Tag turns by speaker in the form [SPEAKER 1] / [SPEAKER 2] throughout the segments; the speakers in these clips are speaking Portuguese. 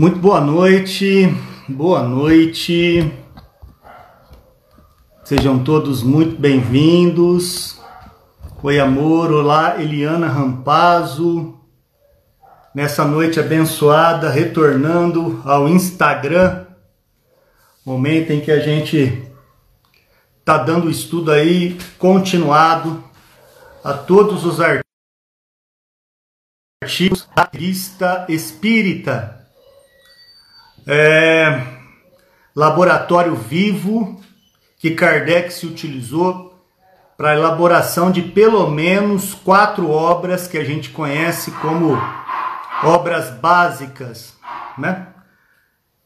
[SPEAKER 1] Muito boa noite, boa noite. Sejam todos muito bem-vindos. Oi, amor. Olá, Eliana Rampazzo. Nessa noite abençoada, retornando ao Instagram, momento em que a gente tá dando estudo aí continuado a todos os artigos da revista Espírita é, laboratório vivo que Kardec se utilizou para a elaboração de pelo menos quatro obras que a gente conhece como obras básicas, né?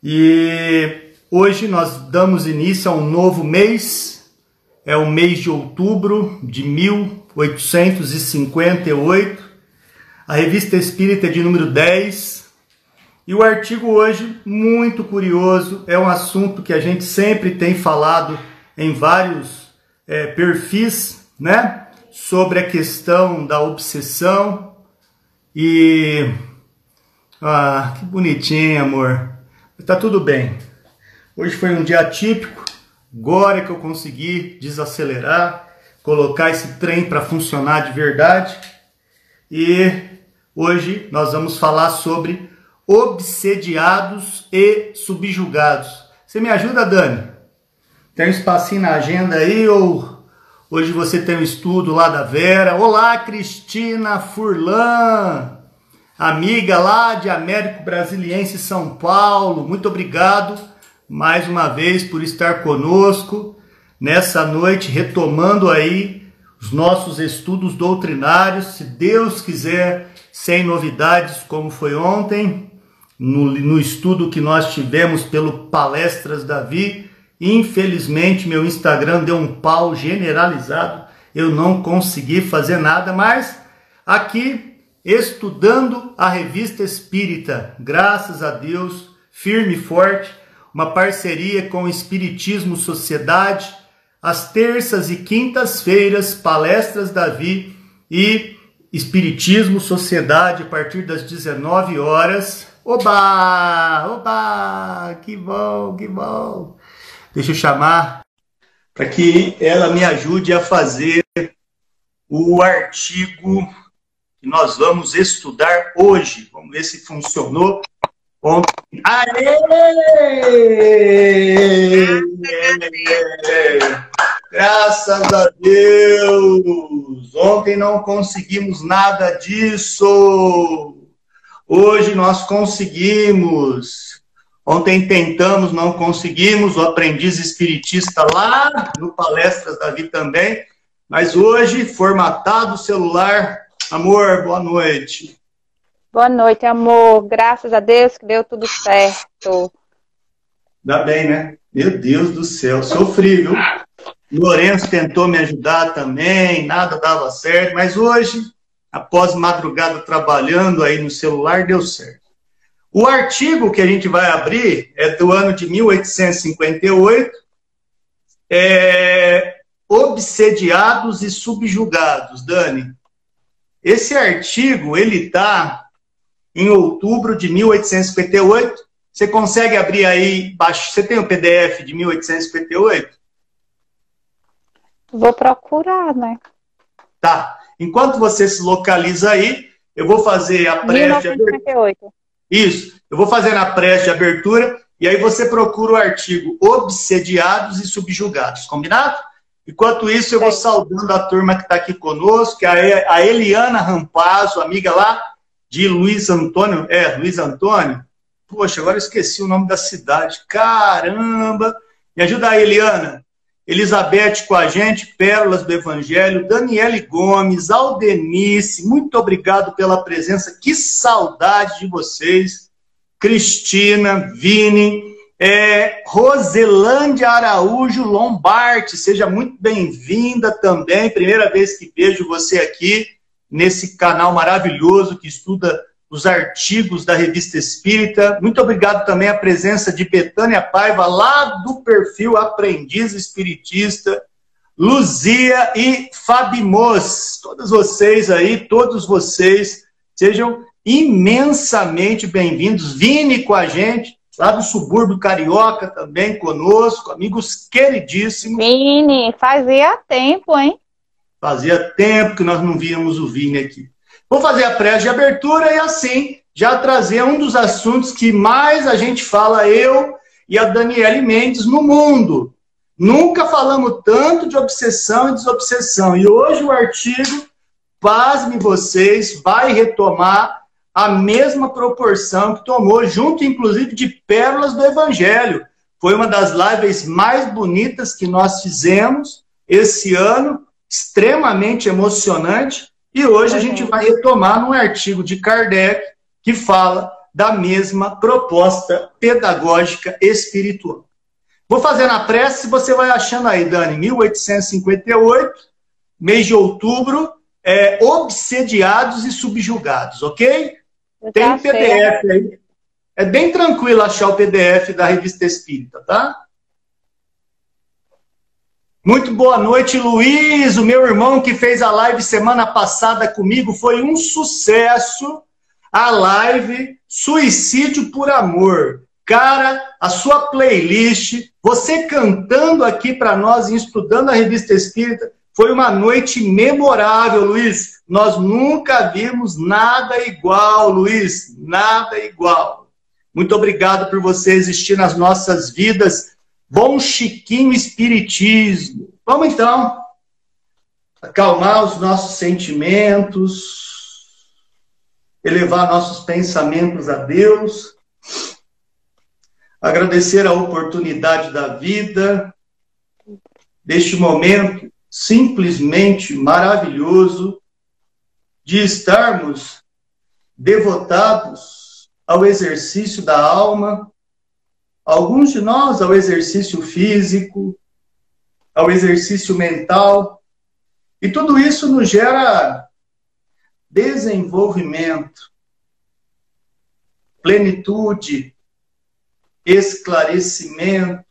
[SPEAKER 1] E hoje nós damos início a um novo mês, é o mês de outubro de 1858. A revista Espírita de número 10 e o artigo hoje, muito curioso, é um assunto que a gente sempre tem falado em vários é, perfis, né? Sobre a questão da obsessão. E. Ah, que bonitinho, amor. Tá tudo bem. Hoje foi um dia atípico. Agora que eu consegui desacelerar, colocar esse trem para funcionar de verdade. E hoje nós vamos falar sobre obsediados e subjugados. Você me ajuda, Dani? Tem um espacinho na agenda aí ou hoje você tem um estudo lá da Vera? Olá, Cristina Furlan, amiga lá de Américo Brasiliense São Paulo. Muito obrigado mais uma vez por estar conosco nessa noite, retomando aí os nossos estudos doutrinários, se Deus quiser, sem novidades como foi ontem no, no estudo que nós tivemos pelo Palestras Davi. Infelizmente, meu Instagram deu um pau generalizado, eu não consegui fazer nada, mas aqui estudando a revista Espírita, graças a Deus, firme e forte, uma parceria com o Espiritismo Sociedade, às terças e quintas-feiras, Palestras Davi e Espiritismo Sociedade a partir das 19 horas. Oba! Oba! Que bom, que bom! Deixa eu chamar para que ela me ajude a fazer o artigo que nós vamos estudar hoje. Vamos ver se funcionou. Aê! Graças a Deus! Ontem não conseguimos nada disso. Hoje nós conseguimos. Ontem tentamos, não conseguimos. O aprendiz espiritista lá no Palestras Davi também. Mas hoje, formatado o celular. Amor, boa noite.
[SPEAKER 2] Boa noite, amor. Graças a Deus que deu tudo certo.
[SPEAKER 1] Dá bem, né? Meu Deus do céu, sofri, viu? Lourenço tentou me ajudar também, nada dava certo, mas hoje após madrugada trabalhando aí no celular, deu certo. O artigo que a gente vai abrir é do ano de 1858, é, Obsediados e Subjugados, Dani. Esse artigo, ele está em outubro de 1858. Você consegue abrir aí, você tem o PDF de 1858?
[SPEAKER 2] Vou procurar, né?
[SPEAKER 1] Tá. Enquanto você se localiza aí, eu vou fazer a prece. Isso, eu vou fazer a prece de abertura e aí você procura o artigo Obsediados e Subjugados, combinado? Enquanto isso, eu vou saudando a turma que está aqui conosco, que é a Eliana Rampazzo, amiga lá de Luiz Antônio. É, Luiz Antônio? Poxa, agora eu esqueci o nome da cidade. Caramba! Me ajuda aí, Eliana. Elizabeth com a gente, Pérolas do Evangelho, Daniele Gomes, Aldenice, muito obrigado pela presença, que saudade de vocês. Cristina, Vini, é, Roselândia Araújo Lombardi, seja muito bem-vinda também, primeira vez que vejo você aqui nesse canal maravilhoso que estuda os artigos da Revista Espírita. Muito obrigado também à presença de Betânia Paiva, lá do perfil Aprendiz Espiritista, Luzia e Fabimos. Todos vocês aí, todos vocês, sejam imensamente bem-vindos. Vini com a gente, lá do subúrbio carioca também conosco, amigos queridíssimos.
[SPEAKER 2] Vini, fazia tempo, hein?
[SPEAKER 1] Fazia tempo que nós não víamos o Vini aqui. Vou fazer a prece de abertura e assim já trazer um dos assuntos que mais a gente fala, eu e a Daniele Mendes, no mundo. Nunca falamos tanto de obsessão e desobsessão. E hoje o artigo, pasme vocês, vai retomar a mesma proporção que tomou, junto inclusive de pérolas do Evangelho. Foi uma das lives mais bonitas que nós fizemos esse ano, extremamente emocionante. E hoje a gente vai retomar num artigo de Kardec que fala da mesma proposta pedagógica espiritual. Vou fazer na prece, você vai achando aí, Dani, 1858, mês de outubro, é, obsediados e subjugados, ok? Tem PDF aí. É bem tranquilo achar o PDF da Revista Espírita, tá? Muito boa noite, Luiz, o meu irmão que fez a live semana passada comigo. Foi um sucesso a live Suicídio por Amor. Cara, a sua playlist, você cantando aqui para nós e estudando a Revista Espírita, foi uma noite memorável, Luiz. Nós nunca vimos nada igual, Luiz, nada igual. Muito obrigado por você existir nas nossas vidas. Bom Chiquinho Espiritismo. Vamos então acalmar os nossos sentimentos, elevar nossos pensamentos a Deus, agradecer a oportunidade da vida, deste momento simplesmente maravilhoso de estarmos devotados ao exercício da alma, alguns de nós ao exercício físico, ao exercício mental, e tudo isso nos gera desenvolvimento, plenitude, esclarecimento,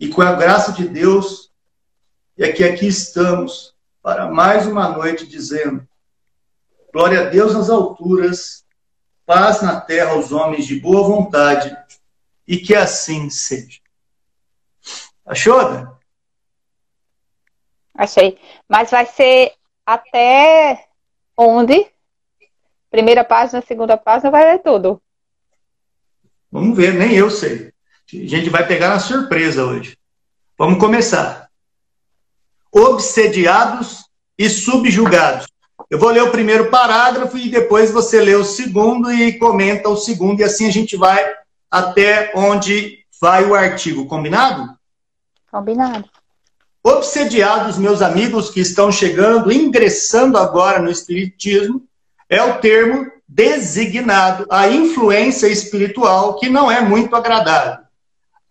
[SPEAKER 1] e com a graça de Deus, é que aqui estamos para mais uma noite dizendo: Glória a Deus nas alturas, paz na terra aos homens de boa vontade, e que assim seja. Achou, Dan?
[SPEAKER 2] Achei. Mas vai ser até onde? Primeira página, segunda página, vai ler tudo.
[SPEAKER 1] Vamos ver, nem eu sei. A gente vai pegar na surpresa hoje. Vamos começar obsediados e subjugados. Eu vou ler o primeiro parágrafo e depois você lê o segundo e comenta o segundo, e assim a gente vai até onde vai o artigo. Combinado?
[SPEAKER 2] Combinado.
[SPEAKER 1] Obsediados, meus amigos que estão chegando, ingressando agora no Espiritismo, é o termo designado à influência espiritual que não é muito agradável.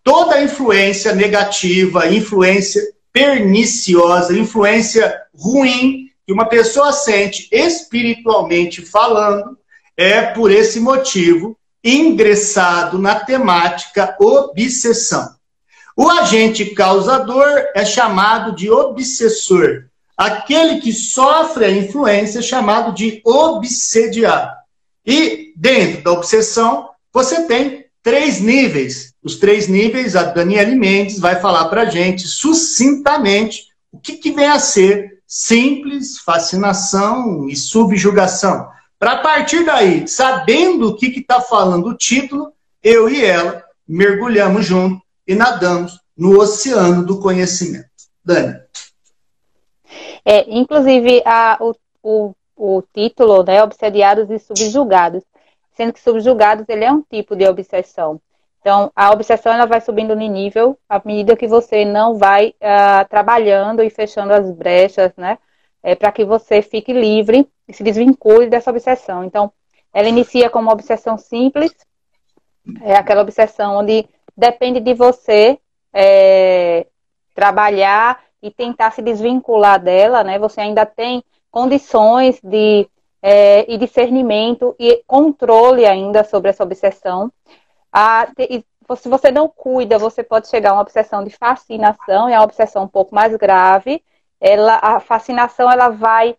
[SPEAKER 1] Toda influência negativa, influência perniciosa, influência ruim que uma pessoa sente espiritualmente falando, é por esse motivo ingressado na temática obsessão. O agente causador é chamado de obsessor. Aquele que sofre a influência é chamado de obsediado. E dentro da obsessão, você tem três níveis os três níveis, a Daniele Mendes vai falar para a gente sucintamente o que, que vem a ser simples, fascinação e subjugação. Para partir daí, sabendo o que está falando o título, eu e ela mergulhamos junto e nadamos no oceano do conhecimento. Dani.
[SPEAKER 2] É, inclusive, a, o, o, o título, né, Obsediados e Subjugados, sendo que subjugados ele é um tipo de obsessão. Então, a obsessão ela vai subindo de nível à medida que você não vai uh, trabalhando e fechando as brechas, né? É, para que você fique livre e se desvincule dessa obsessão. Então, ela inicia como uma obsessão simples, é aquela obsessão onde depende de você é, trabalhar e tentar se desvincular dela, né? Você ainda tem condições de é, e discernimento e controle ainda sobre essa obsessão a, se você não cuida, você pode chegar a uma obsessão de fascinação, é uma obsessão um pouco mais grave. Ela, a fascinação ela vai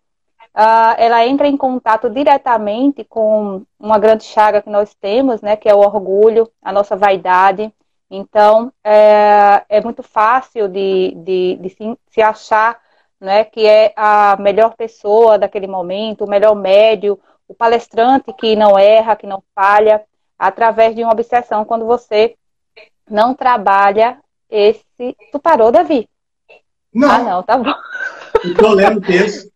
[SPEAKER 2] uh, ela entra em contato diretamente com uma grande chaga que nós temos, né, que é o orgulho, a nossa vaidade. Então, é, é muito fácil de, de, de se, se, achar né, que é a melhor pessoa daquele momento, o melhor médio, o palestrante que não erra, que não falha, através de uma obsessão, quando você não trabalha esse. Tu parou, Davi?
[SPEAKER 1] Não.
[SPEAKER 2] Ah, não, tá bom.
[SPEAKER 1] Eu lendo o texto.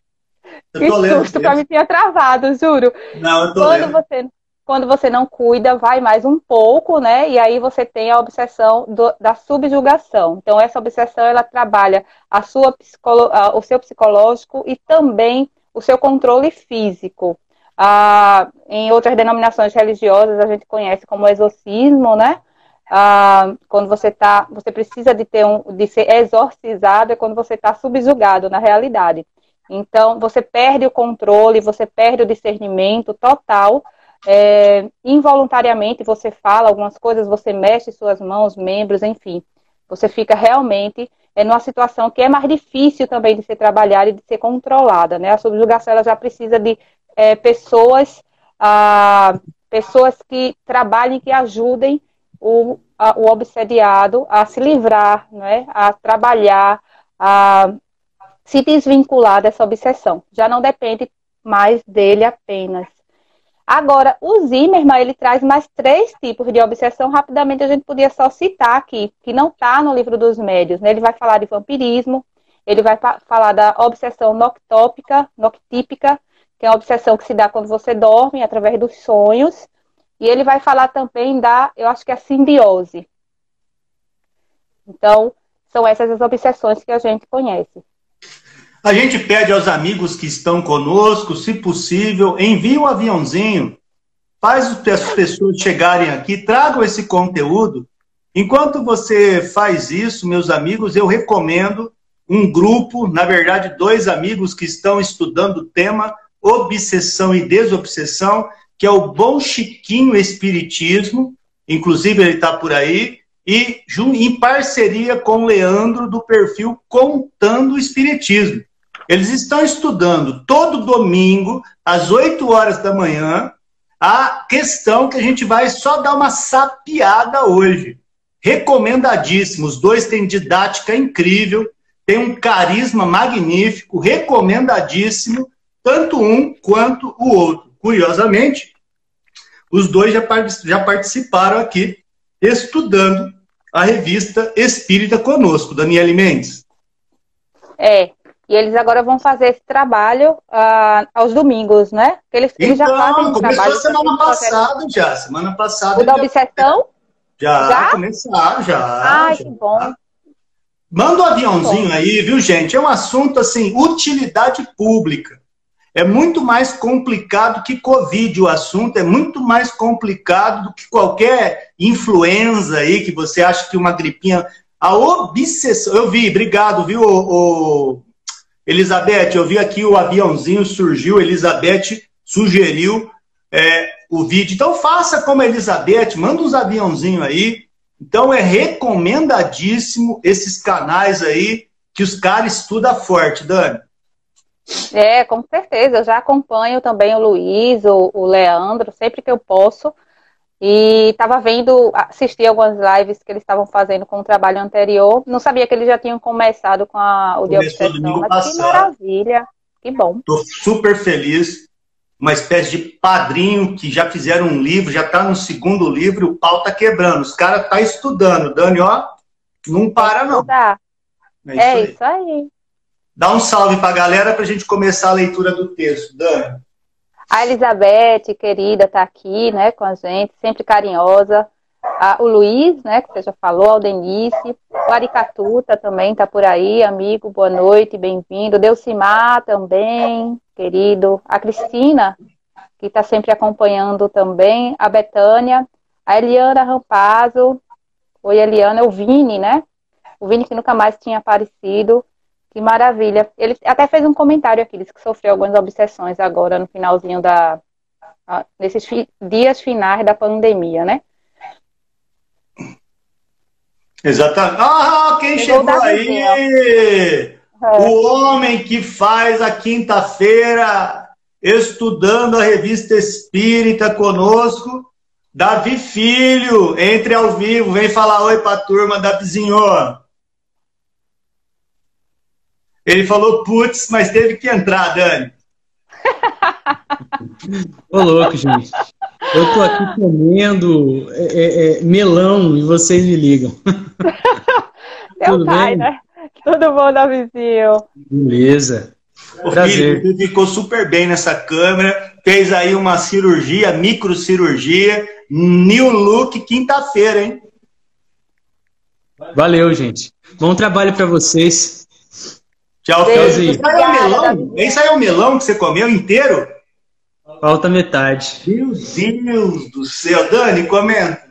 [SPEAKER 2] Que susto, pra mim tinha travado, juro.
[SPEAKER 1] Não, eu tô
[SPEAKER 2] quando
[SPEAKER 1] lendo.
[SPEAKER 2] Você, quando você não cuida, vai mais um pouco, né? E aí você tem a obsessão do, da subjugação. Então, essa obsessão, ela trabalha a sua psicolo, o seu psicológico e também o seu controle físico. Ah, em outras denominações religiosas, a gente conhece como exorcismo, né? Ah, quando você tá, você precisa de ter um, de ser exorcizado é quando você está subjugado na realidade. Então você perde o controle, você perde o discernimento total. É, involuntariamente você fala algumas coisas, você mexe suas mãos, membros, enfim. Você fica realmente é, numa situação que é mais difícil também de ser trabalhada e de ser controlada. Né? A subjugação ela já precisa de é, pessoas, ah, pessoas que trabalhem, que ajudem o, a, o obsediado a se livrar, né, a trabalhar, a se desvincular dessa obsessão. Já não depende mais dele apenas. Agora, o Zimmermann, ele traz mais três tipos de obsessão. Rapidamente, a gente podia só citar aqui, que não está no livro dos médios. Né? Ele vai falar de vampirismo, ele vai falar da obsessão noctópica, noctípica, que é uma obsessão que se dá quando você dorme, através dos sonhos. E ele vai falar também da, eu acho que é a simbiose. Então, são essas as obsessões que a gente conhece.
[SPEAKER 1] A gente pede aos amigos que estão conosco, se possível, envie um aviãozinho, faz as pessoas chegarem aqui, tragam esse conteúdo. Enquanto você faz isso, meus amigos, eu recomendo um grupo, na verdade, dois amigos que estão estudando o tema obsessão e desobsessão, que é o Bom Chiquinho Espiritismo, inclusive ele está por aí, e em parceria com o Leandro do perfil Contando o Espiritismo. Eles estão estudando todo domingo, às 8 horas da manhã, a questão que a gente vai só dar uma sapiada hoje. Recomendadíssimo. Os dois têm didática incrível, têm um carisma magnífico, recomendadíssimo, tanto um quanto o outro. Curiosamente, os dois já, já participaram aqui estudando a revista Espírita conosco, Daniele Mendes.
[SPEAKER 2] É, e eles agora vão fazer esse trabalho uh, aos domingos, né?
[SPEAKER 1] Eles, então, eles já então, fazem começou trabalho. semana passada já, semana passada.
[SPEAKER 2] O da obsessão?
[SPEAKER 1] Já, já? começaram, já.
[SPEAKER 2] Ai,
[SPEAKER 1] já.
[SPEAKER 2] que bom.
[SPEAKER 1] Manda um aviãozinho aí, viu, gente? É um assunto, assim, utilidade pública. É muito mais complicado que Covid o assunto, é muito mais complicado do que qualquer influenza aí, que você acha que uma gripinha. A obsessão. Eu vi, obrigado, viu, o, Elizabeth? Eu vi aqui o aviãozinho surgiu, Elizabeth sugeriu é, o vídeo. Então faça como a Elizabeth, manda uns aviãozinhos aí. Então é recomendadíssimo esses canais aí que os caras estudam forte, Dani.
[SPEAKER 2] É, com certeza. Eu já acompanho também o Luiz, o, o Leandro, sempre que eu posso. E estava vendo, assisti algumas lives que eles estavam fazendo com o trabalho anterior. Não sabia que eles já tinham começado com a, o de obsessão, mas passado. que maravilha, que bom.
[SPEAKER 1] Estou super feliz. Uma espécie de padrinho que já fizeram um livro, já está no segundo livro, o pau tá quebrando. Os caras estão tá estudando. Dani, ó, não para não.
[SPEAKER 2] É, isso, é aí. isso aí.
[SPEAKER 1] Dá um salve para a galera para a gente começar a leitura do texto, Dani.
[SPEAKER 2] A Elizabeth, querida, está aqui, né, com a gente, sempre carinhosa. o Luiz, né, que você já falou, a Denise. O Aricatuta também está por aí, amigo, boa noite, bem-vindo. Delcimar também, querido. A Cristina, que está sempre acompanhando também. A Betânia. A Eliana Rampazzo. Oi, Eliana. O Vini, né? O Vini que nunca mais tinha aparecido. Que maravilha. Ele até fez um comentário aqui, disse que sofreu algumas obsessões agora no finalzinho da. nesses fi, dias finais da pandemia, né?
[SPEAKER 1] Exatamente. Ah, quem chegou, chegou aí? É. O homem que faz a quinta-feira estudando a revista Espírita conosco, Davi Filho, entre ao vivo, vem falar oi para a turma, Davizinho. Ele falou putz, mas teve que entrar, Dani.
[SPEAKER 3] Ô, louco, gente. Eu tô aqui comendo é, é, é melão e vocês me ligam.
[SPEAKER 2] Tudo pai, bem? né? Tudo bom, Davizinho?
[SPEAKER 3] Beleza.
[SPEAKER 1] Ô, Prazer. Filho, ficou super bem nessa câmera. Fez aí uma cirurgia, microcirurgia. New look quinta-feira, hein?
[SPEAKER 3] Valeu, gente. Bom trabalho para vocês.
[SPEAKER 1] Tchau, Felzinho. Esse aí é o melão? Esse aí é o melão que você comeu inteiro?
[SPEAKER 3] Falta metade.
[SPEAKER 1] Meu Deus do céu. Dani, comenta.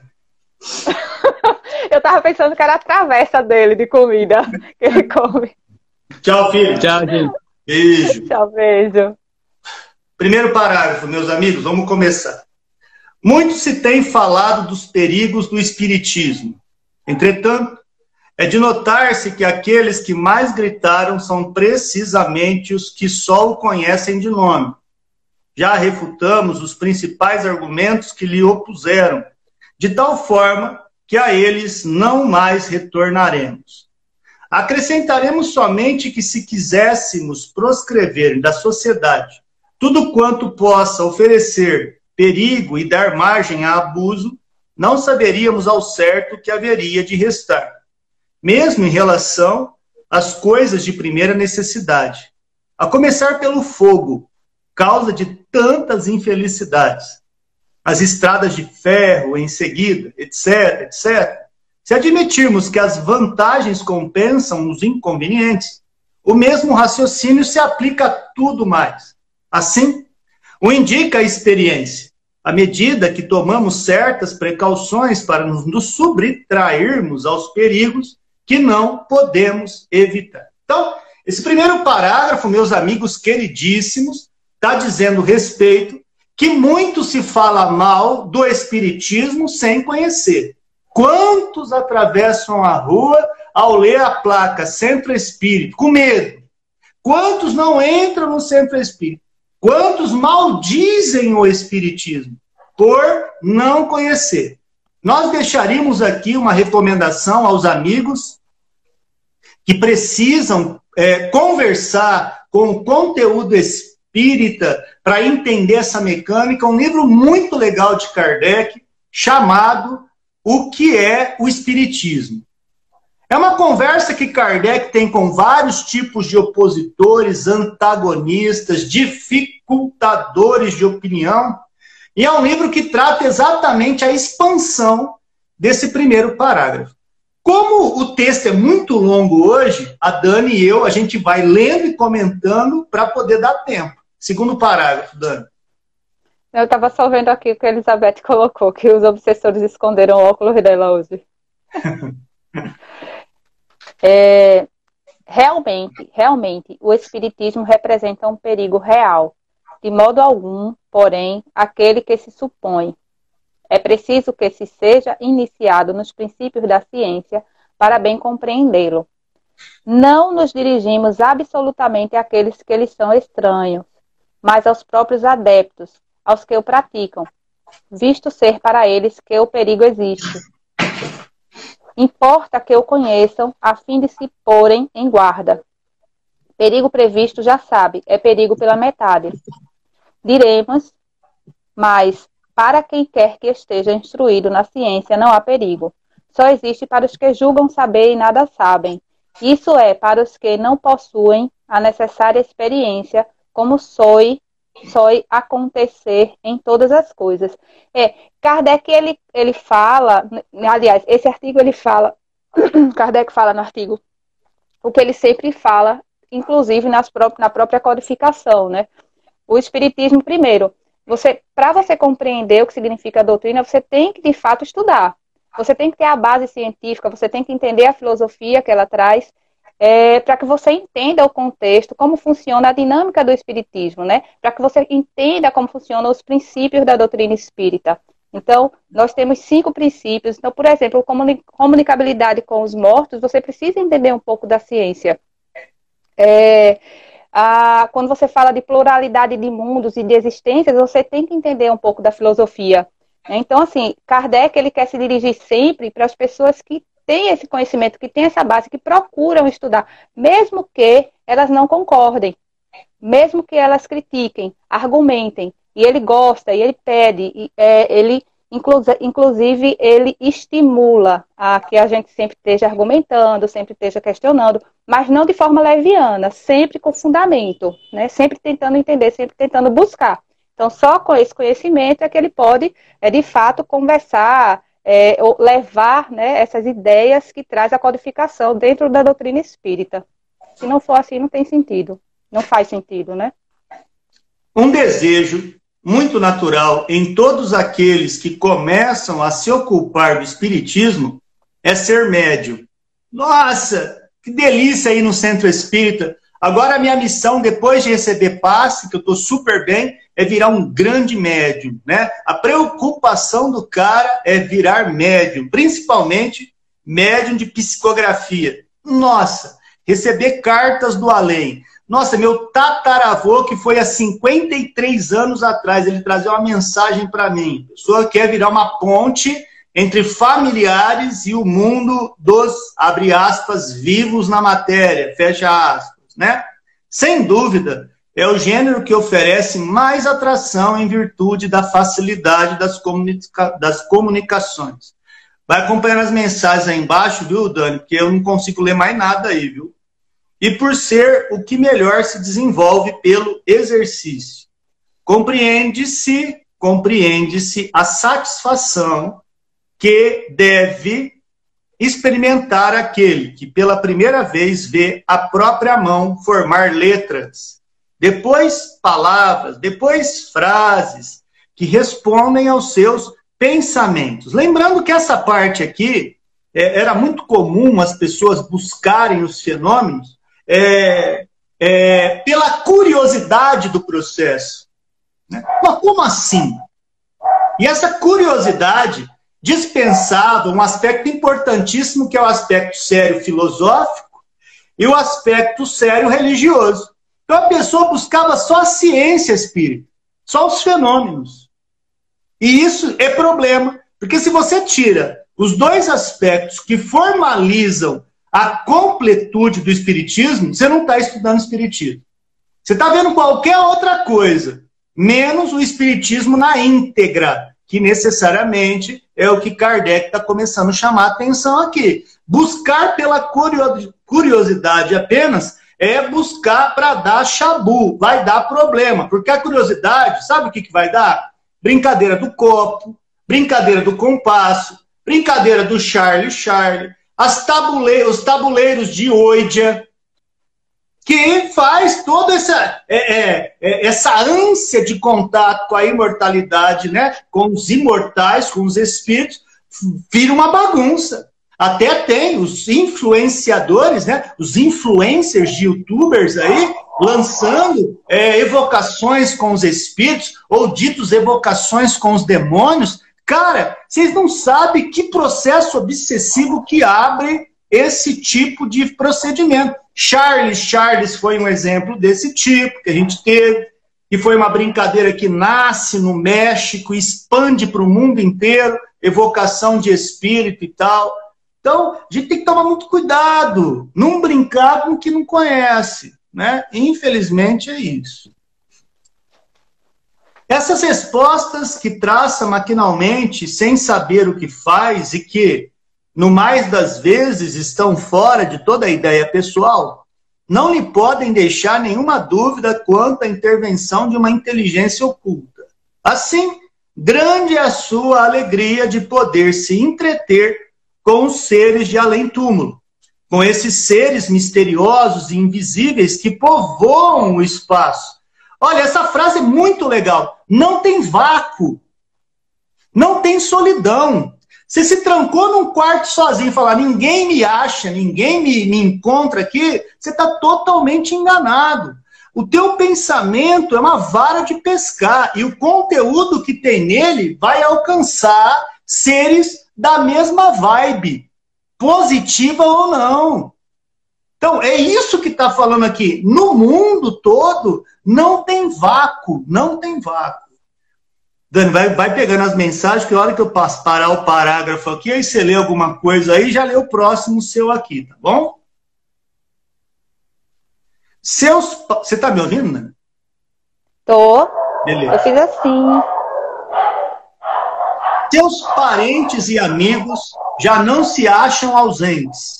[SPEAKER 2] Eu tava pensando que era a travessa dele de comida que ele come.
[SPEAKER 1] Tchau, filho.
[SPEAKER 3] Tchau, gente.
[SPEAKER 1] Beijo.
[SPEAKER 2] Tchau, beijo.
[SPEAKER 1] Primeiro parágrafo, meus amigos, vamos começar. Muito se tem falado dos perigos do espiritismo. Entretanto, é de notar-se que aqueles que mais gritaram são precisamente os que só o conhecem de nome. Já refutamos os principais argumentos que lhe opuseram, de tal forma que a eles não mais retornaremos. Acrescentaremos somente que, se quiséssemos proscrever da sociedade tudo quanto possa oferecer perigo e dar margem a abuso, não saberíamos ao certo o que haveria de restar mesmo em relação às coisas de primeira necessidade. A começar pelo fogo, causa de tantas infelicidades. As estradas de ferro em seguida, etc, etc. Se admitirmos que as vantagens compensam os inconvenientes, o mesmo raciocínio se aplica a tudo mais. Assim, o indica a experiência. À medida que tomamos certas precauções para nos subtrairmos aos perigos, que não podemos evitar. Então, esse primeiro parágrafo, meus amigos queridíssimos, está dizendo respeito que muito se fala mal do Espiritismo sem conhecer. Quantos atravessam a rua ao ler a placa Centro Espírito com medo? Quantos não entram no Centro Espírito? Quantos maldizem o Espiritismo por não conhecer? Nós deixaríamos aqui uma recomendação aos amigos que precisam é, conversar com o conteúdo espírita para entender essa mecânica, um livro muito legal de Kardec chamado O que é o Espiritismo. É uma conversa que Kardec tem com vários tipos de opositores, antagonistas, dificultadores de opinião, e é um livro que trata exatamente a expansão desse primeiro parágrafo. Como o texto é muito longo hoje, a Dani e eu, a gente vai lendo e comentando para poder dar tempo. Segundo parágrafo, Dani.
[SPEAKER 2] Eu estava só vendo aqui o que a Elizabeth colocou, que os obsessores esconderam o óculos dela hoje. é, realmente, realmente, o espiritismo representa um perigo real. De modo algum, porém, aquele que se supõe é preciso que se seja iniciado nos princípios da ciência para bem compreendê-lo. Não nos dirigimos absolutamente àqueles que lhes são estranhos, mas aos próprios adeptos, aos que o praticam, visto ser para eles que o perigo existe. Importa que o conheçam a fim de se porem em guarda. Perigo previsto já sabe, é perigo pela metade. Diremos, mas para quem quer que esteja instruído na ciência, não há perigo. Só existe para os que julgam saber e nada sabem. Isso é para os que não possuem a necessária experiência, como soe, soe acontecer em todas as coisas. É, Kardec ele, ele fala, aliás, esse artigo ele fala, Kardec fala no artigo o que ele sempre fala, inclusive nas pró na própria codificação, né? O espiritismo primeiro você, para você compreender o que significa a doutrina, você tem que de fato estudar. Você tem que ter a base científica, você tem que entender a filosofia que ela traz, é, para que você entenda o contexto, como funciona a dinâmica do espiritismo, né? Para que você entenda como funcionam os princípios da doutrina espírita. Então, nós temos cinco princípios. Então, por exemplo, comunicabilidade com os mortos, você precisa entender um pouco da ciência. É, a, quando você fala de pluralidade de mundos e de existências, você tem que entender um pouco da filosofia. Né? Então, assim, Kardec ele quer se dirigir sempre para as pessoas que têm esse conhecimento, que têm essa base, que procuram estudar, mesmo que elas não concordem, mesmo que elas critiquem, argumentem, e ele gosta, e ele pede, e, é, ele Inclusive, ele estimula a que a gente sempre esteja argumentando, sempre esteja questionando, mas não de forma leviana, sempre com fundamento, né? sempre tentando entender, sempre tentando buscar. Então, só com esse conhecimento é que ele pode, é, de fato, conversar, é, ou levar né, essas ideias que traz a codificação dentro da doutrina espírita. Se não for assim, não tem sentido. Não faz sentido, né?
[SPEAKER 1] Um desejo muito natural em todos aqueles que começam a se ocupar do espiritismo é ser médium. Nossa, que delícia aí no centro espírita. Agora a minha missão, depois de receber passe, que eu estou super bem, é virar um grande médium, né? A preocupação do cara é virar médium, principalmente médium de psicografia. Nossa, receber cartas do além. Nossa, meu tataravô, que foi há 53 anos atrás, ele trazia uma mensagem para mim. A pessoa quer virar uma ponte entre familiares e o mundo dos, abre aspas, vivos na matéria, fecha aspas, né? Sem dúvida, é o gênero que oferece mais atração em virtude da facilidade das, comunica das comunicações. Vai acompanhando as mensagens aí embaixo, viu, Dani? Porque eu não consigo ler mais nada aí, viu? E por ser o que melhor se desenvolve pelo exercício. Compreende-se, compreende-se a satisfação que deve experimentar aquele que pela primeira vez vê a própria mão formar letras, depois palavras, depois frases que respondem aos seus pensamentos. Lembrando que essa parte aqui é, era muito comum as pessoas buscarem os fenômenos é, é, pela curiosidade do processo. Né? Mas como assim? E essa curiosidade dispensava um aspecto importantíssimo, que é o aspecto sério filosófico e o aspecto sério religioso. Então a pessoa buscava só a ciência espírita, só os fenômenos. E isso é problema, porque se você tira os dois aspectos que formalizam a completude do Espiritismo, você não está estudando Espiritismo. Você está vendo qualquer outra coisa, menos o Espiritismo na íntegra, que necessariamente é o que Kardec está começando a chamar a atenção aqui. Buscar pela curiosidade apenas é buscar para dar chabu, vai dar problema, porque a curiosidade, sabe o que, que vai dar? Brincadeira do copo, brincadeira do compasso, brincadeira do Charlie Charlie, tabule os tabuleiros de Oidia, que faz toda essa, é, é, é, essa ânsia de contato com a imortalidade, né? com os imortais, com os espíritos, vira uma bagunça. Até tem os influenciadores, né? os influencers de youtubers aí, lançando é, evocações com os espíritos, ou ditos evocações com os demônios, Cara, vocês não sabem que processo obsessivo que abre esse tipo de procedimento. Charles Charles foi um exemplo desse tipo que a gente teve, e foi uma brincadeira que nasce no México, expande para o mundo inteiro, evocação de espírito e tal. Então, a gente tem que tomar muito cuidado, não brincar com o que não conhece, né? Infelizmente é isso. Essas respostas que traça maquinalmente, sem saber o que faz e que, no mais das vezes, estão fora de toda a ideia pessoal, não lhe podem deixar nenhuma dúvida quanto à intervenção de uma inteligência oculta. Assim, grande é a sua alegria de poder se entreter com os seres de além-túmulo, com esses seres misteriosos e invisíveis que povoam o espaço Olha, essa frase é muito legal. Não tem vácuo. Não tem solidão. Você se trancou num quarto sozinho e falar, ninguém me acha, ninguém me, me encontra aqui, você está totalmente enganado. O teu pensamento é uma vara de pescar e o conteúdo que tem nele vai alcançar seres da mesma vibe, positiva ou não. Então, é isso que está falando aqui. No mundo todo, não tem vácuo, não tem vácuo. Dani, vai, vai pegando as mensagens, que a hora que eu passo, parar o parágrafo aqui, aí você lê alguma coisa aí, já lê o próximo seu aqui, tá bom? Seus. Você está me ouvindo, Dani?
[SPEAKER 2] Tô. Beleza. Eu fiz assim.
[SPEAKER 1] Seus parentes e amigos já não se acham ausentes.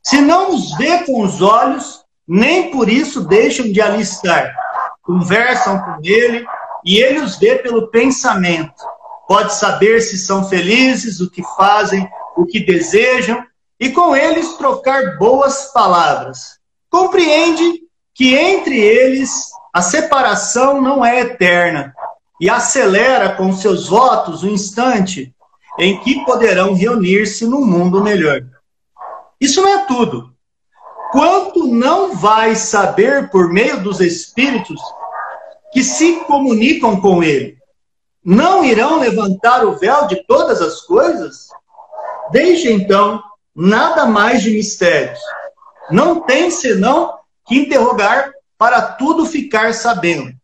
[SPEAKER 1] Se não os vê com os olhos, nem por isso deixam de ali estar. Conversam com ele e ele os vê pelo pensamento. Pode saber se são felizes, o que fazem, o que desejam, e com eles trocar boas palavras. Compreende que entre eles a separação não é eterna e acelera com seus votos o instante em que poderão reunir-se num mundo melhor. Isso não é tudo. Quanto não vai saber por meio dos espíritos que se comunicam com ele? Não irão levantar o véu de todas as coisas? Desde então, nada mais de mistérios. Não tem senão que interrogar para tudo ficar sabendo.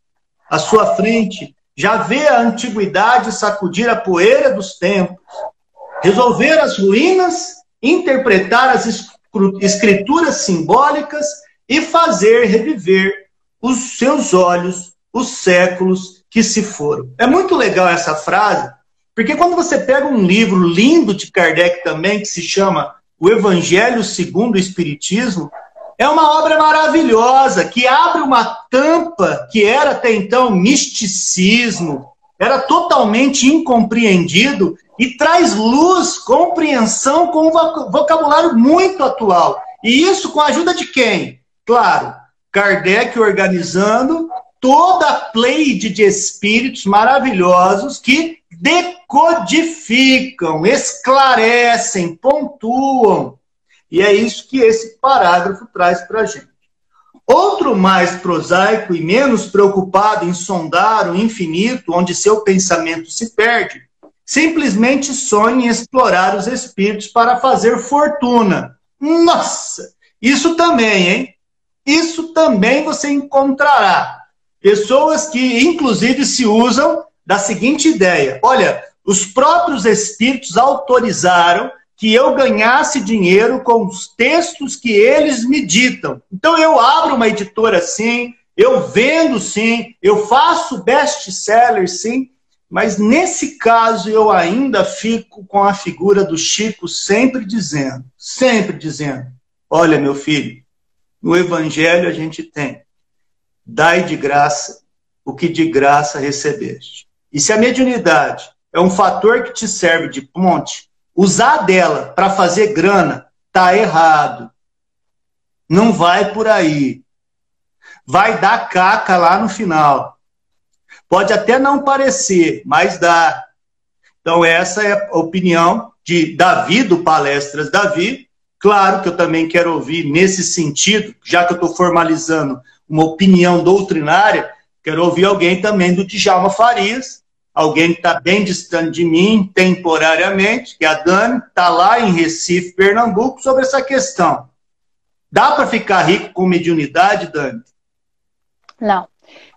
[SPEAKER 1] À sua frente, já vê a antiguidade sacudir a poeira dos tempos, resolver as ruínas, interpretar as escrituras simbólicas e fazer reviver os seus olhos os séculos que se foram. É muito legal essa frase, porque quando você pega um livro lindo de Kardec também, que se chama O Evangelho segundo o Espiritismo, é uma obra maravilhosa que abre uma tampa que era até então misticismo, era totalmente incompreendido e traz luz, compreensão com um vocabulário muito atual. E isso com a ajuda de quem? Claro, Kardec organizando toda a pleide de espíritos maravilhosos que decodificam, esclarecem, pontuam e é isso que esse parágrafo traz para a gente. Outro mais prosaico e menos preocupado em sondar o infinito, onde seu pensamento se perde, simplesmente sonha em explorar os espíritos para fazer fortuna. Nossa! Isso também, hein? Isso também você encontrará. Pessoas que, inclusive, se usam da seguinte ideia: olha, os próprios espíritos autorizaram que eu ganhasse dinheiro com os textos que eles me ditam. Então eu abro uma editora sim, eu vendo sim, eu faço best-seller sim, mas nesse caso eu ainda fico com a figura do Chico sempre dizendo, sempre dizendo: olha, meu filho, no Evangelho a gente tem, dai de graça o que de graça recebeste. E se a mediunidade é um fator que te serve de ponte, usar dela para fazer grana tá errado. Não vai por aí. Vai dar caca lá no final. Pode até não parecer, mas dá. Então, essa é a opinião de Davi, do Palestras Davi. Claro que eu também quero ouvir nesse sentido, já que eu estou formalizando uma opinião doutrinária, quero ouvir alguém também do Djalma Farias, alguém que está bem distante de mim, temporariamente, que é a Dani, está lá em Recife, Pernambuco, sobre essa questão. Dá para ficar rico com mediunidade, Dani?
[SPEAKER 2] Não,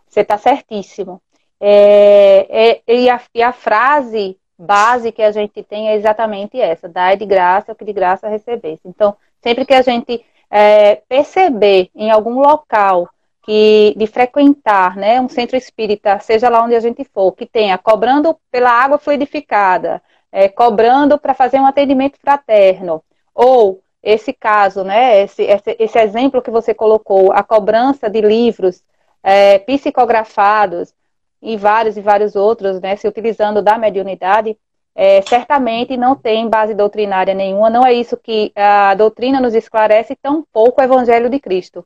[SPEAKER 2] você está certíssimo. É, é, e, a, e, a, frase base que a gente tem é exatamente essa: dai de graça o que de graça recebesse. Então, sempre que a gente é, perceber em algum local que de frequentar né, um centro espírita, seja lá onde a gente for, que tenha cobrando pela água fluidificada, é, cobrando para fazer um atendimento fraterno, ou esse caso, né, esse, esse, esse, exemplo que você colocou, a cobrança de livros é, psicografados e vários e vários outros, né, se utilizando da mediunidade, é, certamente não tem base doutrinária nenhuma, não é isso que a doutrina nos esclarece, tampouco o Evangelho de Cristo.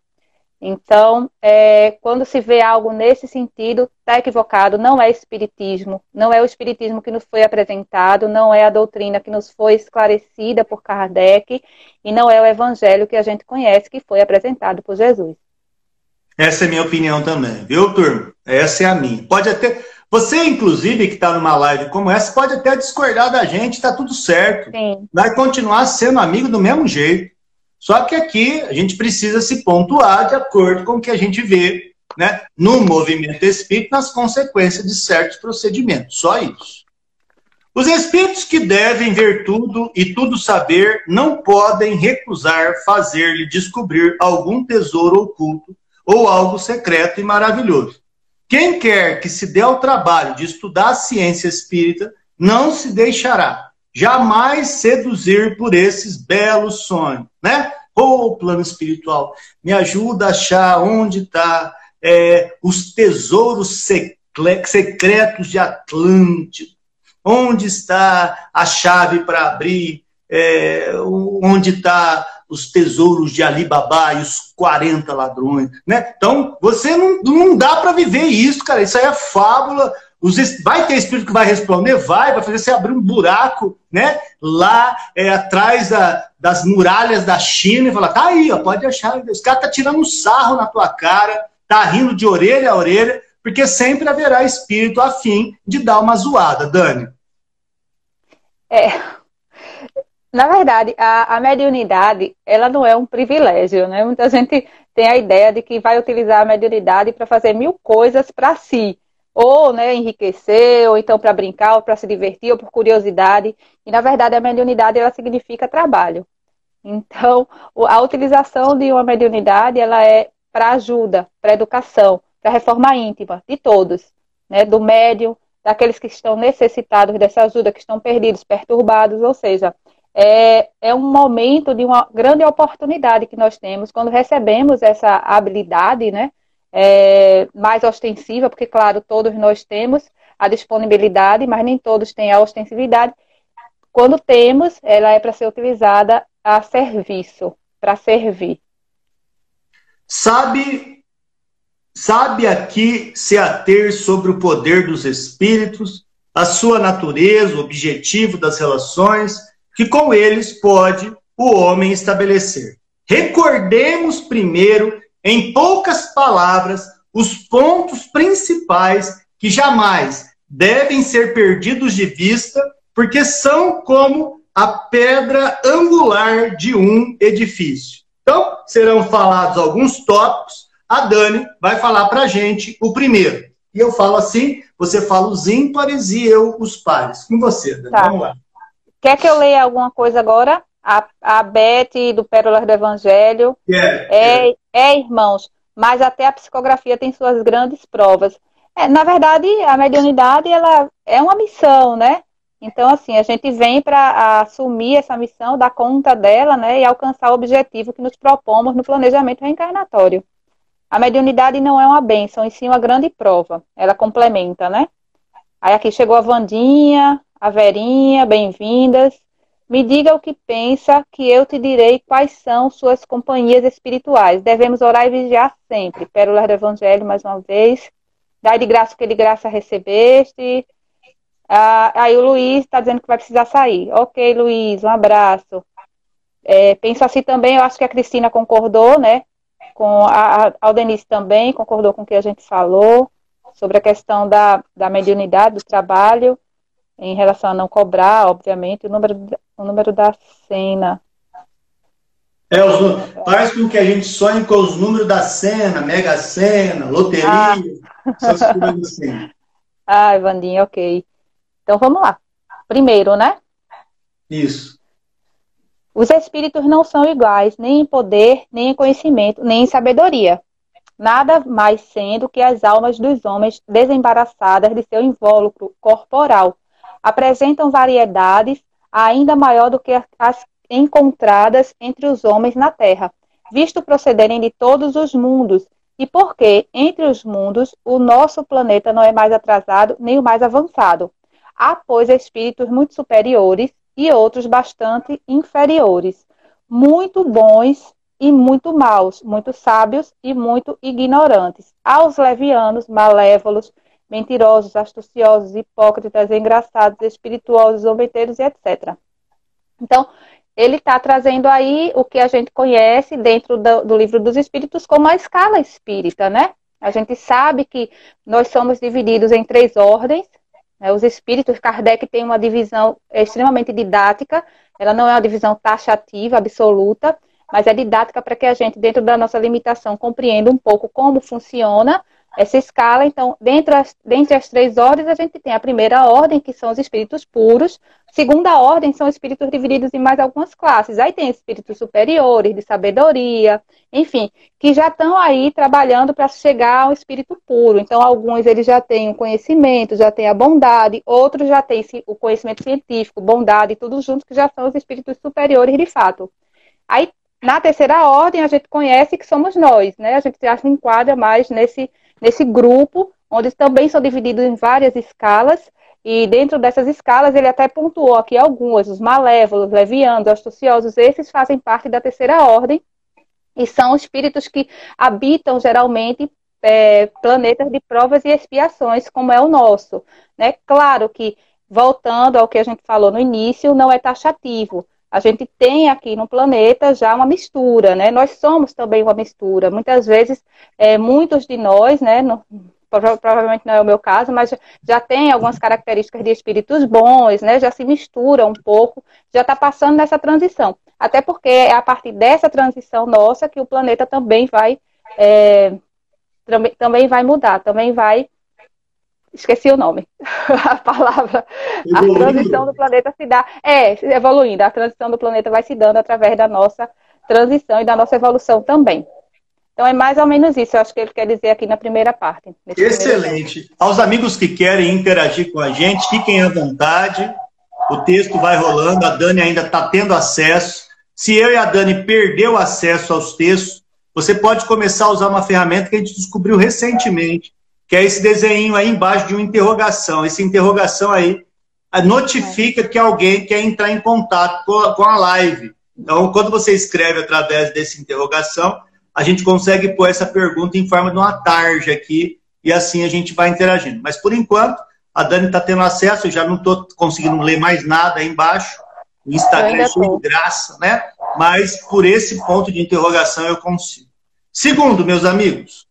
[SPEAKER 2] Então, é, quando se vê algo nesse sentido, está equivocado, não é espiritismo, não é o espiritismo que nos foi apresentado, não é a doutrina que nos foi esclarecida por Kardec e não é o evangelho que a gente conhece que foi apresentado por Jesus.
[SPEAKER 1] Essa é a minha opinião também, viu, turma? Essa é a minha. Pode até. Você, inclusive, que está numa live como essa, pode até discordar da gente, está tudo certo. Sim. Vai continuar sendo amigo do mesmo jeito. Só que aqui a gente precisa se pontuar de acordo com o que a gente vê né, no movimento espírita nas consequências de certos procedimentos. Só isso. Os espíritos que devem ver tudo e tudo saber não podem recusar fazer-lhe descobrir algum tesouro oculto ou algo secreto e maravilhoso. Quem quer que se dê ao trabalho de estudar a ciência espírita não se deixará jamais seduzir por esses belos sonhos, né? Ou oh, plano espiritual, me ajuda a achar onde está é, os tesouros secretos de Atlântida, onde está a chave para abrir, é, onde está os tesouros de Alibaba e os 40 ladrões, né? Então, você não, não dá para viver isso, cara. Isso aí é fábula. Os, vai ter espírito que vai responder? Vai, vai fazer você abrir um buraco, né? Lá é, atrás da, das muralhas da China e falar, tá aí, ó, pode achar. Os caras tá tirando um sarro na tua cara, tá rindo de orelha a orelha, porque sempre haverá espírito a fim de dar uma zoada, Dani.
[SPEAKER 2] É, na verdade, a, a mediunidade, ela não é um privilégio, né? Muita gente tem a ideia de que vai utilizar a mediunidade para fazer mil coisas para si, ou né, enriquecer, ou então para brincar, ou para se divertir, ou por curiosidade. E, na verdade, a mediunidade, ela significa trabalho. Então, a utilização de uma mediunidade, ela é para ajuda, para educação, para reforma íntima de todos, né? Do médium, daqueles que estão necessitados dessa ajuda, que estão perdidos, perturbados, ou seja, é, é um momento de uma grande oportunidade que nós temos quando recebemos essa habilidade, né? É, mais ostensiva, porque, claro, todos nós temos a disponibilidade, mas nem todos têm a ostensividade. Quando temos, ela é para ser utilizada a serviço, para servir.
[SPEAKER 1] Sabe, sabe aqui se ater sobre o poder dos espíritos, a sua natureza, o objetivo das relações, que com eles pode o homem estabelecer. Recordemos primeiro, em poucas palavras, os pontos principais que jamais devem ser perdidos de vista, porque são como a pedra angular de um edifício. Então, serão falados alguns tópicos. A Dani vai falar para a gente o primeiro. E eu falo assim, você fala os ímpares e eu os pares. Com você, Dani. Tá. Vamos lá.
[SPEAKER 2] Quer que eu leia alguma coisa agora? A, a Beth do Pérolas do Evangelho.
[SPEAKER 1] Yeah,
[SPEAKER 2] é, yeah. é, irmãos, mas até a psicografia tem suas grandes provas. É, na verdade, a mediunidade ela é uma missão, né? Então, assim, a gente vem para assumir essa missão, dar conta dela, né, e alcançar o objetivo que nos propomos no planejamento reencarnatório. A mediunidade não é uma bênção, em si uma grande prova. Ela complementa, né? Aí aqui chegou a Vandinha, a Verinha, bem-vindas. Me diga o que pensa, que eu te direi quais são suas companhias espirituais. Devemos orar e vigiar sempre. Pérolas do Evangelho, mais uma vez. Dai de graça o que de graça recebeste. Ah, aí o Luiz está dizendo que vai precisar sair. Ok, Luiz, um abraço. É, assim também, eu acho que a Cristina concordou, né? Com a, a também concordou com o que a gente falou sobre a questão da, da mediunidade, do trabalho em relação a não cobrar, obviamente, o número, o número da cena.
[SPEAKER 1] É, os, faz com que a gente sonhe com os números da cena, mega cena, loteria, ah. essas coisas assim.
[SPEAKER 2] Ah, Vandinha, ok. Então vamos lá. Primeiro, né?
[SPEAKER 1] Isso.
[SPEAKER 2] Os espíritos não são iguais, nem em poder, nem em conhecimento, nem em sabedoria. Nada mais sendo que as almas dos homens desembaraçadas de seu invólucro corporal, apresentam variedades ainda maior do que as encontradas entre os homens na Terra, visto procederem de todos os mundos, e porque, entre os mundos, o nosso planeta não é mais atrasado nem o mais avançado. Há, pois, espíritos muito superiores e outros bastante inferiores, muito bons e muito maus, muito sábios e muito ignorantes. Aos levianos, malévolos, mentirosos, astuciosos, hipócritas, engraçados, espirituosos, zombeteiros e etc. Então, ele está trazendo aí o que a gente conhece dentro do, do, livro dos espíritos como a escala espírita, né? A gente sabe que nós somos divididos em três ordens. Né? Os espíritos, Kardec tem uma divisão extremamente didática, ela não é uma divisão taxativa, absoluta. mas é didática para que a gente, dentro da nossa limitação, compreenda um pouco como funciona essa escala. Então, dentre as, dentre as três ordens, a gente tem a primeira ordem, que são os espíritos puros. Segunda ordem são espíritos divididos em mais algumas classes. Aí tem espíritos superiores, de sabedoria, enfim, que já estão aí trabalhando para chegar ao espírito puro. Então, alguns eles já têm o conhecimento, já têm a bondade, outros já têm o conhecimento científico, bondade, tudo junto, que já são os espíritos superiores de fato. Aí, na terceira ordem, a gente conhece que somos nós, né? A gente já se enquadra mais nesse nesse grupo, onde também são divididos em várias escalas, e dentro dessas escalas ele até pontuou aqui algumas, os malévolos, levianos, astuciosos, esses fazem parte da terceira ordem, e são espíritos que habitam geralmente é, planetas de provas e expiações, como é o nosso. Né? Claro que, voltando ao que a gente falou no início, não é taxativo, a gente tem aqui no planeta já uma mistura, né? Nós somos também uma mistura. Muitas vezes, é, muitos de nós, né? No, provavelmente não é o meu caso, mas já tem algumas características de espíritos bons, né? Já se mistura um pouco, já está passando nessa transição. Até porque é a partir dessa transição nossa que o planeta também vai é, também vai mudar, também vai esqueci o nome, a palavra, evoluindo. a transição do planeta se dá, é, evoluindo, a transição do planeta vai se dando através da nossa transição e da nossa evolução também. Então é mais ou menos isso, eu acho que ele quer dizer aqui na primeira parte.
[SPEAKER 1] Excelente. Aos amigos que querem interagir com a gente, fiquem à vontade. O texto vai rolando, a Dani ainda está tendo acesso. Se eu e a Dani perdeu acesso aos textos, você pode começar a usar uma ferramenta que a gente descobriu recentemente, que é esse desenho aí embaixo de uma interrogação. Essa interrogação aí notifica que alguém quer entrar em contato com a live. Então, quando você escreve através dessa interrogação, a gente consegue pôr essa pergunta em forma de uma tarja aqui e assim a gente vai interagindo. Mas por enquanto, a Dani está tendo acesso, eu já não estou conseguindo ler mais nada aí embaixo. O Instagram é de graça, né? Mas por esse ponto de interrogação eu consigo. Segundo, meus amigos,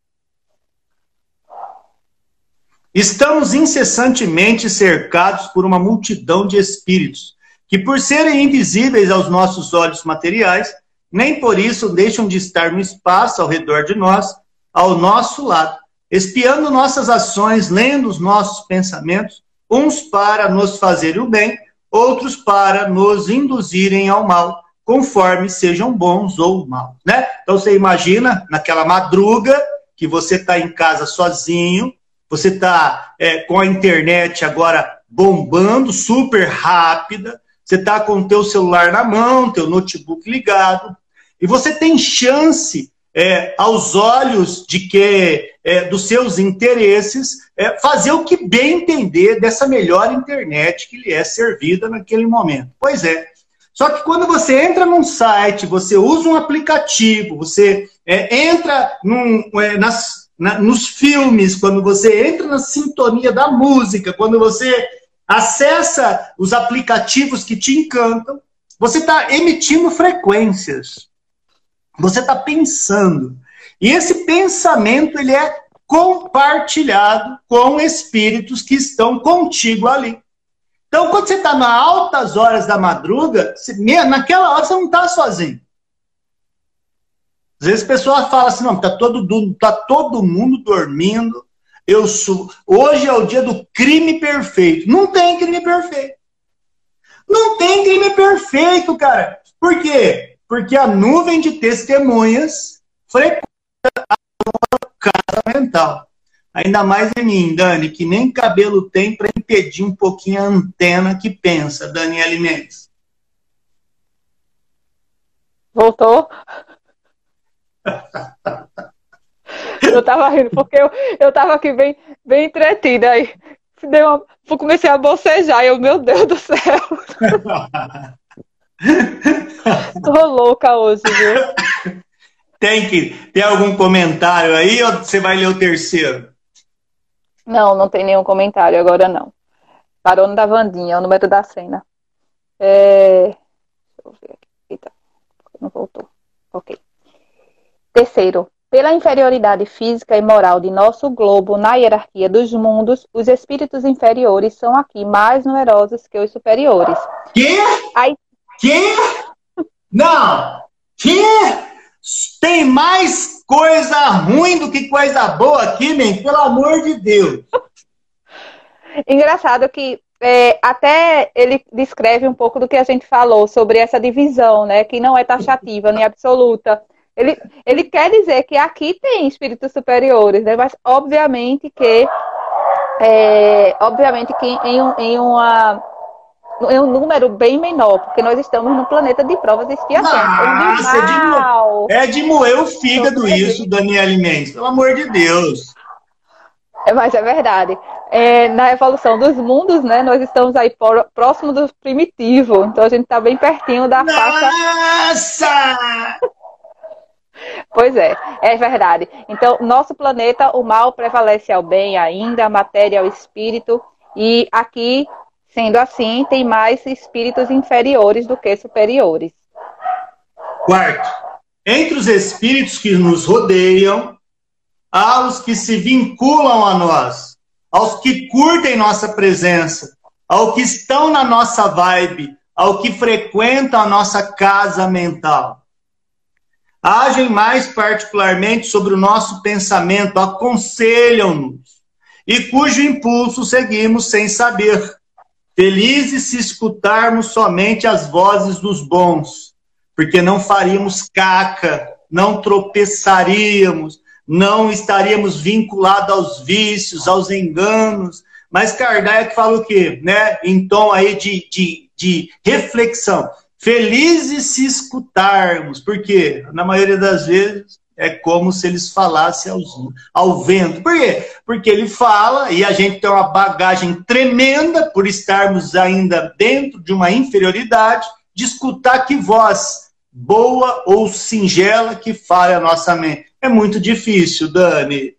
[SPEAKER 1] Estamos incessantemente cercados por uma multidão de espíritos, que, por serem invisíveis aos nossos olhos materiais, nem por isso deixam de estar no espaço ao redor de nós, ao nosso lado, espiando nossas ações, lendo os nossos pensamentos, uns para nos fazer o bem, outros para nos induzirem ao mal, conforme sejam bons ou maus. Né? Então você imagina naquela madruga que você está em casa sozinho, você está é, com a internet agora bombando, super rápida, você está com o teu celular na mão, teu notebook ligado, e você tem chance, é, aos olhos de que é, dos seus interesses, é, fazer o que bem entender dessa melhor internet que lhe é servida naquele momento. Pois é. Só que quando você entra num site, você usa um aplicativo, você é, entra num, é, nas na, nos filmes, quando você entra na sintonia da música, quando você acessa os aplicativos que te encantam, você está emitindo frequências. Você está pensando. E esse pensamento ele é compartilhado com espíritos que estão contigo ali. Então, quando você está nas altas horas da madruga, naquela hora você não está sozinho. Às vezes a pessoa fala assim, não, tá todo, tá todo mundo dormindo. Eu sou. Hoje é o dia do crime perfeito. Não tem crime perfeito. Não tem crime perfeito, cara. Por quê? Porque a nuvem de testemunhas frequenta a casa mental. Ainda mais em mim, Dani, que nem cabelo tem para impedir um pouquinho a antena que pensa, Daniela Mendes.
[SPEAKER 2] Voltou? Eu tava rindo, porque eu, eu tava aqui bem, bem entretida. Aí dei uma, comecei a bocejar e eu, meu Deus do céu. Tô louca hoje, viu?
[SPEAKER 1] Tem que tem algum comentário aí ou você vai ler o terceiro?
[SPEAKER 2] Não, não tem nenhum comentário agora não. Parou no da Vandinha, é o número da cena. É... Deixa eu ver aqui. Eita, não voltou. Ok. Terceiro, pela inferioridade física e moral de nosso globo na hierarquia dos mundos, os espíritos inferiores são aqui mais numerosos que os superiores.
[SPEAKER 1] Que? Aí... Que? Não! Que? Tem mais coisa ruim do que coisa boa aqui, men? Pelo amor de Deus.
[SPEAKER 2] Engraçado que é, até ele descreve um pouco do que a gente falou sobre essa divisão, né? Que não é taxativa nem absoluta. Ele, ele quer dizer que aqui tem espíritos superiores, né? Mas obviamente que é, obviamente que em, em uma em um número bem menor, porque nós estamos num planeta de provas e expiações.
[SPEAKER 1] Nossa, é, de mo... é de moer o fígado isso, Daniela Mendes, pelo amor de Deus.
[SPEAKER 2] É, mas é verdade. É, na evolução dos mundos, né, nós estamos aí por, próximo do primitivo. Então a gente está bem pertinho da
[SPEAKER 1] Nossa! Nossa!
[SPEAKER 2] Pois é, é verdade. Então, nosso planeta, o mal prevalece ao bem ainda, a matéria ao espírito, e aqui, sendo assim, tem mais espíritos inferiores do que superiores.
[SPEAKER 1] Quarto, entre os espíritos que nos rodeiam, há os que se vinculam a nós, aos que curtem nossa presença, ao que estão na nossa vibe, ao que frequentam a nossa casa mental. Agem mais particularmente sobre o nosso pensamento, aconselham-nos, e cujo impulso seguimos sem saber. Felizes se escutarmos somente as vozes dos bons, porque não faríamos caca, não tropeçaríamos, não estaríamos vinculados aos vícios, aos enganos. Mas Kardec fala o quê? Né? Em tom aí de, de, de reflexão. Felizes se escutarmos, porque na maioria das vezes é como se eles falassem aos, ao vento. Por quê? Porque ele fala e a gente tem uma bagagem tremenda por estarmos ainda dentro de uma inferioridade, de escutar que voz boa ou singela que fale a nossa mente é muito difícil, Dani.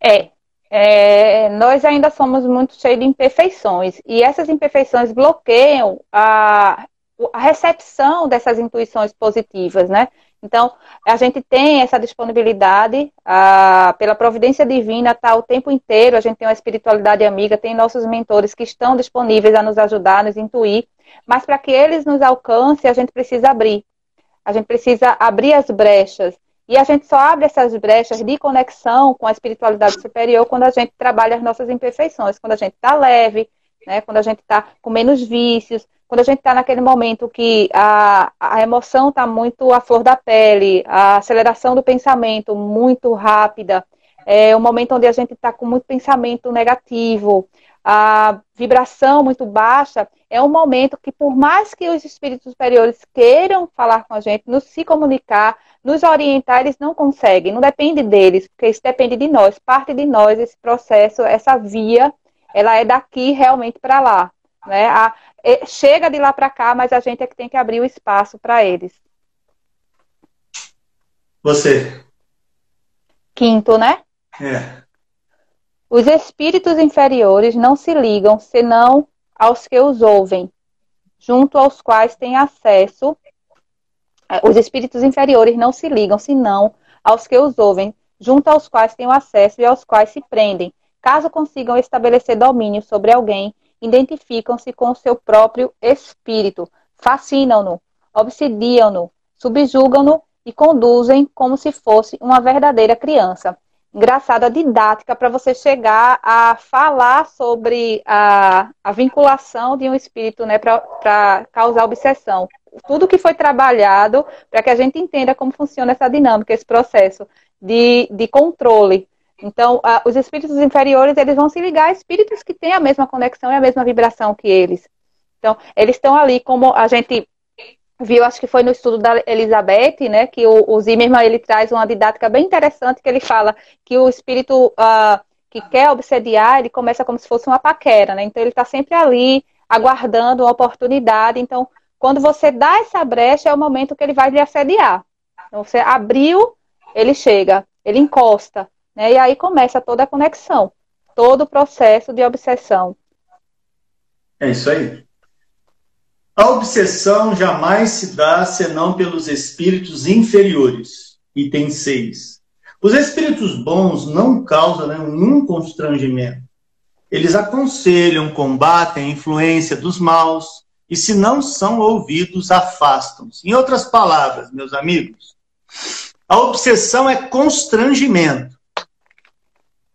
[SPEAKER 2] É, é, nós ainda somos muito cheios de imperfeições e essas imperfeições bloqueiam a, a recepção dessas intuições positivas, né? Então, a gente tem essa disponibilidade, a, pela providência divina, tá o tempo inteiro, a gente tem uma espiritualidade amiga, tem nossos mentores que estão disponíveis a nos ajudar, a nos intuir, mas para que eles nos alcancem, a gente precisa abrir. A gente precisa abrir as brechas. E a gente só abre essas brechas de conexão com a espiritualidade superior quando a gente trabalha as nossas imperfeições, quando a gente está leve, né? quando a gente está com menos vícios, quando a gente está naquele momento que a, a emoção está muito à flor da pele, a aceleração do pensamento muito rápida, é um momento onde a gente está com muito pensamento negativo, a vibração muito baixa, é um momento que, por mais que os espíritos superiores queiram falar com a gente, nos se comunicar, nos orientar, eles não conseguem, não depende deles, porque isso depende de nós, parte de nós, esse processo, essa via, ela é daqui realmente para lá. Né? A, é, chega de lá para cá, mas a gente é que tem que abrir o espaço para eles.
[SPEAKER 1] Você.
[SPEAKER 2] Quinto, né?
[SPEAKER 1] É.
[SPEAKER 2] Os espíritos inferiores não se ligam senão aos que os ouvem, junto aos quais têm acesso os espíritos inferiores não se ligam, senão aos que os ouvem, junto aos quais têm acesso e aos quais se prendem. Caso consigam estabelecer domínio sobre alguém, identificam-se com o seu próprio espírito, fascinam-no, obsidiam-no, subjugam-no e conduzem como se fosse uma verdadeira criança. Engraçado a didática para você chegar a falar sobre a, a vinculação de um espírito né, para causar obsessão tudo que foi trabalhado para que a gente entenda como funciona essa dinâmica, esse processo de, de controle. Então, a, os espíritos inferiores, eles vão se ligar a espíritos que têm a mesma conexão e a mesma vibração que eles. Então, eles estão ali como a gente viu, acho que foi no estudo da Elizabeth, né, que o, o ele traz uma didática bem interessante, que ele fala que o espírito uh, que quer obsediar, ele começa como se fosse uma paquera, né, então ele está sempre ali, aguardando uma oportunidade, então quando você dá essa brecha, é o momento que ele vai lhe assediar. Então, você abriu, ele chega, ele encosta, né? E aí começa toda a conexão, todo o processo de obsessão.
[SPEAKER 1] É isso aí. A obsessão jamais se dá senão pelos espíritos inferiores. Item 6. Os espíritos bons não causam nenhum constrangimento. Eles aconselham, combatem a influência dos maus, e se não são ouvidos, afastam-se. Em outras palavras, meus amigos, a obsessão é constrangimento.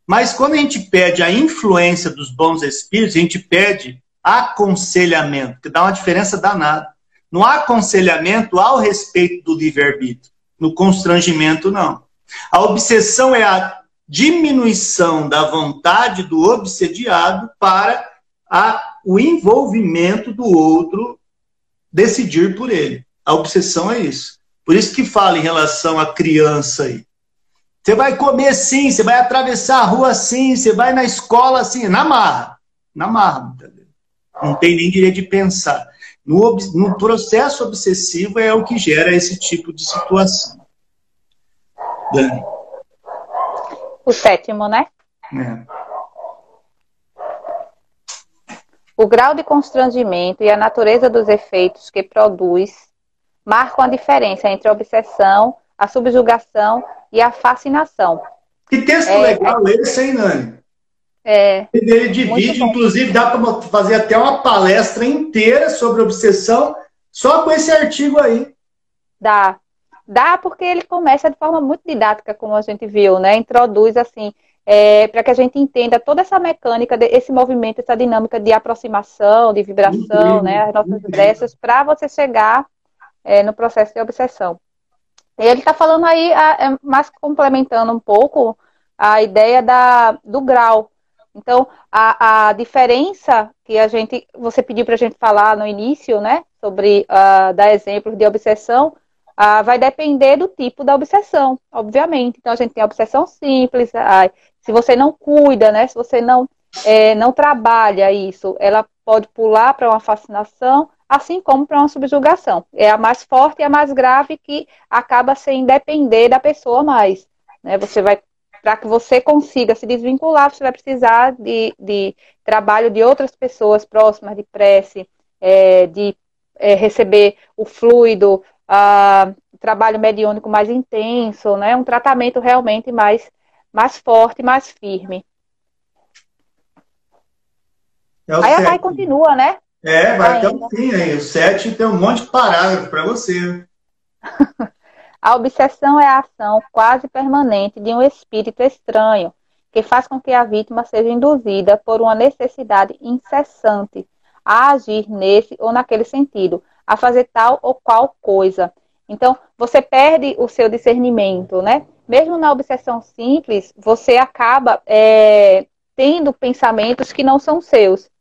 [SPEAKER 1] Mas quando a gente pede a influência dos bons espíritos, a gente pede aconselhamento, que dá uma diferença danada. No aconselhamento, há o respeito do livre-arbítrio. No constrangimento, não. A obsessão é a diminuição da vontade do obsediado para a, o envolvimento do outro decidir por ele. A obsessão é isso. Por isso que fala em relação à criança aí. Você vai comer assim, você vai atravessar a rua assim, você vai na escola assim, na marra. Na marra, Não tem nem direito de pensar. No, no processo obsessivo é o que gera esse tipo de situação.
[SPEAKER 2] Dani. O sétimo, né?
[SPEAKER 1] É.
[SPEAKER 2] O grau de constrangimento e a natureza dos efeitos que produz marcam a diferença entre a obsessão, a subjugação e a fascinação.
[SPEAKER 1] Que texto é, legal é, esse, hein, Nani?
[SPEAKER 2] É.
[SPEAKER 1] Ele divide, inclusive, dá para fazer até uma palestra inteira sobre obsessão só com esse artigo aí.
[SPEAKER 2] Dá. Dá porque ele começa de forma muito didática, como a gente viu, né? Introduz assim, é, para que a gente entenda toda essa mecânica, esse movimento, essa dinâmica de aproximação, de vibração, uhum. né? As nossas brechas, para você chegar é, no processo de obsessão. E ele está falando aí, é, mais complementando um pouco a ideia da, do grau. Então, a, a diferença que a gente, você pediu para a gente falar no início, né, sobre uh, dar exemplos de obsessão, uh, vai depender do tipo da obsessão, obviamente. Então, a gente tem a obsessão simples, uh, se você não cuida, né, se você não, é, não trabalha isso, ela pode pular para uma fascinação, assim como para uma subjugação. É a mais forte e a mais grave que acaba sem depender da pessoa mais. Né? Você vai, para que você consiga se desvincular, você vai precisar de, de trabalho de outras pessoas próximas, de prece, é, de é, receber o fluido, a, trabalho mediúnico mais intenso, né? um tratamento realmente mais, mais forte, mais firme. É Aí a Rai continua, né?
[SPEAKER 1] É, vai até o fim aí. O 7 tem um monte de parágrafo para você.
[SPEAKER 2] a obsessão é a ação quase permanente de um espírito estranho, que faz com que a vítima seja induzida por uma necessidade incessante a agir nesse ou naquele sentido, a fazer tal ou qual coisa. Então, você perde o seu discernimento, né? Mesmo na obsessão simples, você acaba é, tendo pensamentos que não são seus.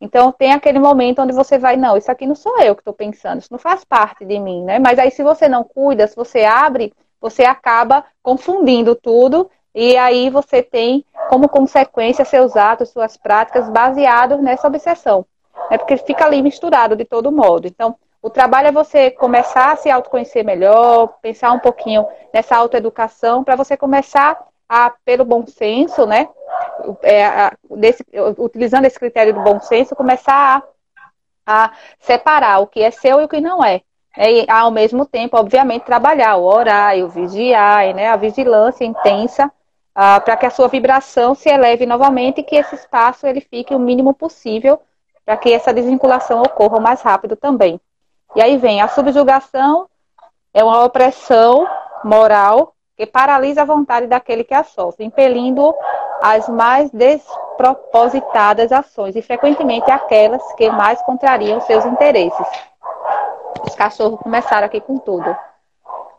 [SPEAKER 2] Então tem aquele momento onde você vai, não, isso aqui não sou eu que estou pensando, isso não faz parte de mim, né? Mas aí se você não cuida, se você abre, você acaba confundindo tudo e aí você tem como consequência seus atos, suas práticas baseados nessa obsessão. É porque fica ali misturado de todo modo. Então, o trabalho é você começar a se autoconhecer melhor, pensar um pouquinho nessa autoeducação, para você começar a, pelo bom senso, né? É, a, desse, utilizando esse critério do bom senso, começar a, a separar o que é seu e o que não é. é e, ao mesmo tempo, obviamente, trabalhar o horário, vigiar, né? A vigilância intensa ah, para que a sua vibração se eleve novamente e que esse espaço ele fique o mínimo possível para que essa desvinculação ocorra mais rápido também. E aí vem a subjugação, é uma opressão moral que paralisa a vontade daquele que a sofre, impelindo as mais despropositadas ações e frequentemente aquelas que mais contrariam seus interesses. Os cachorros começaram aqui com tudo.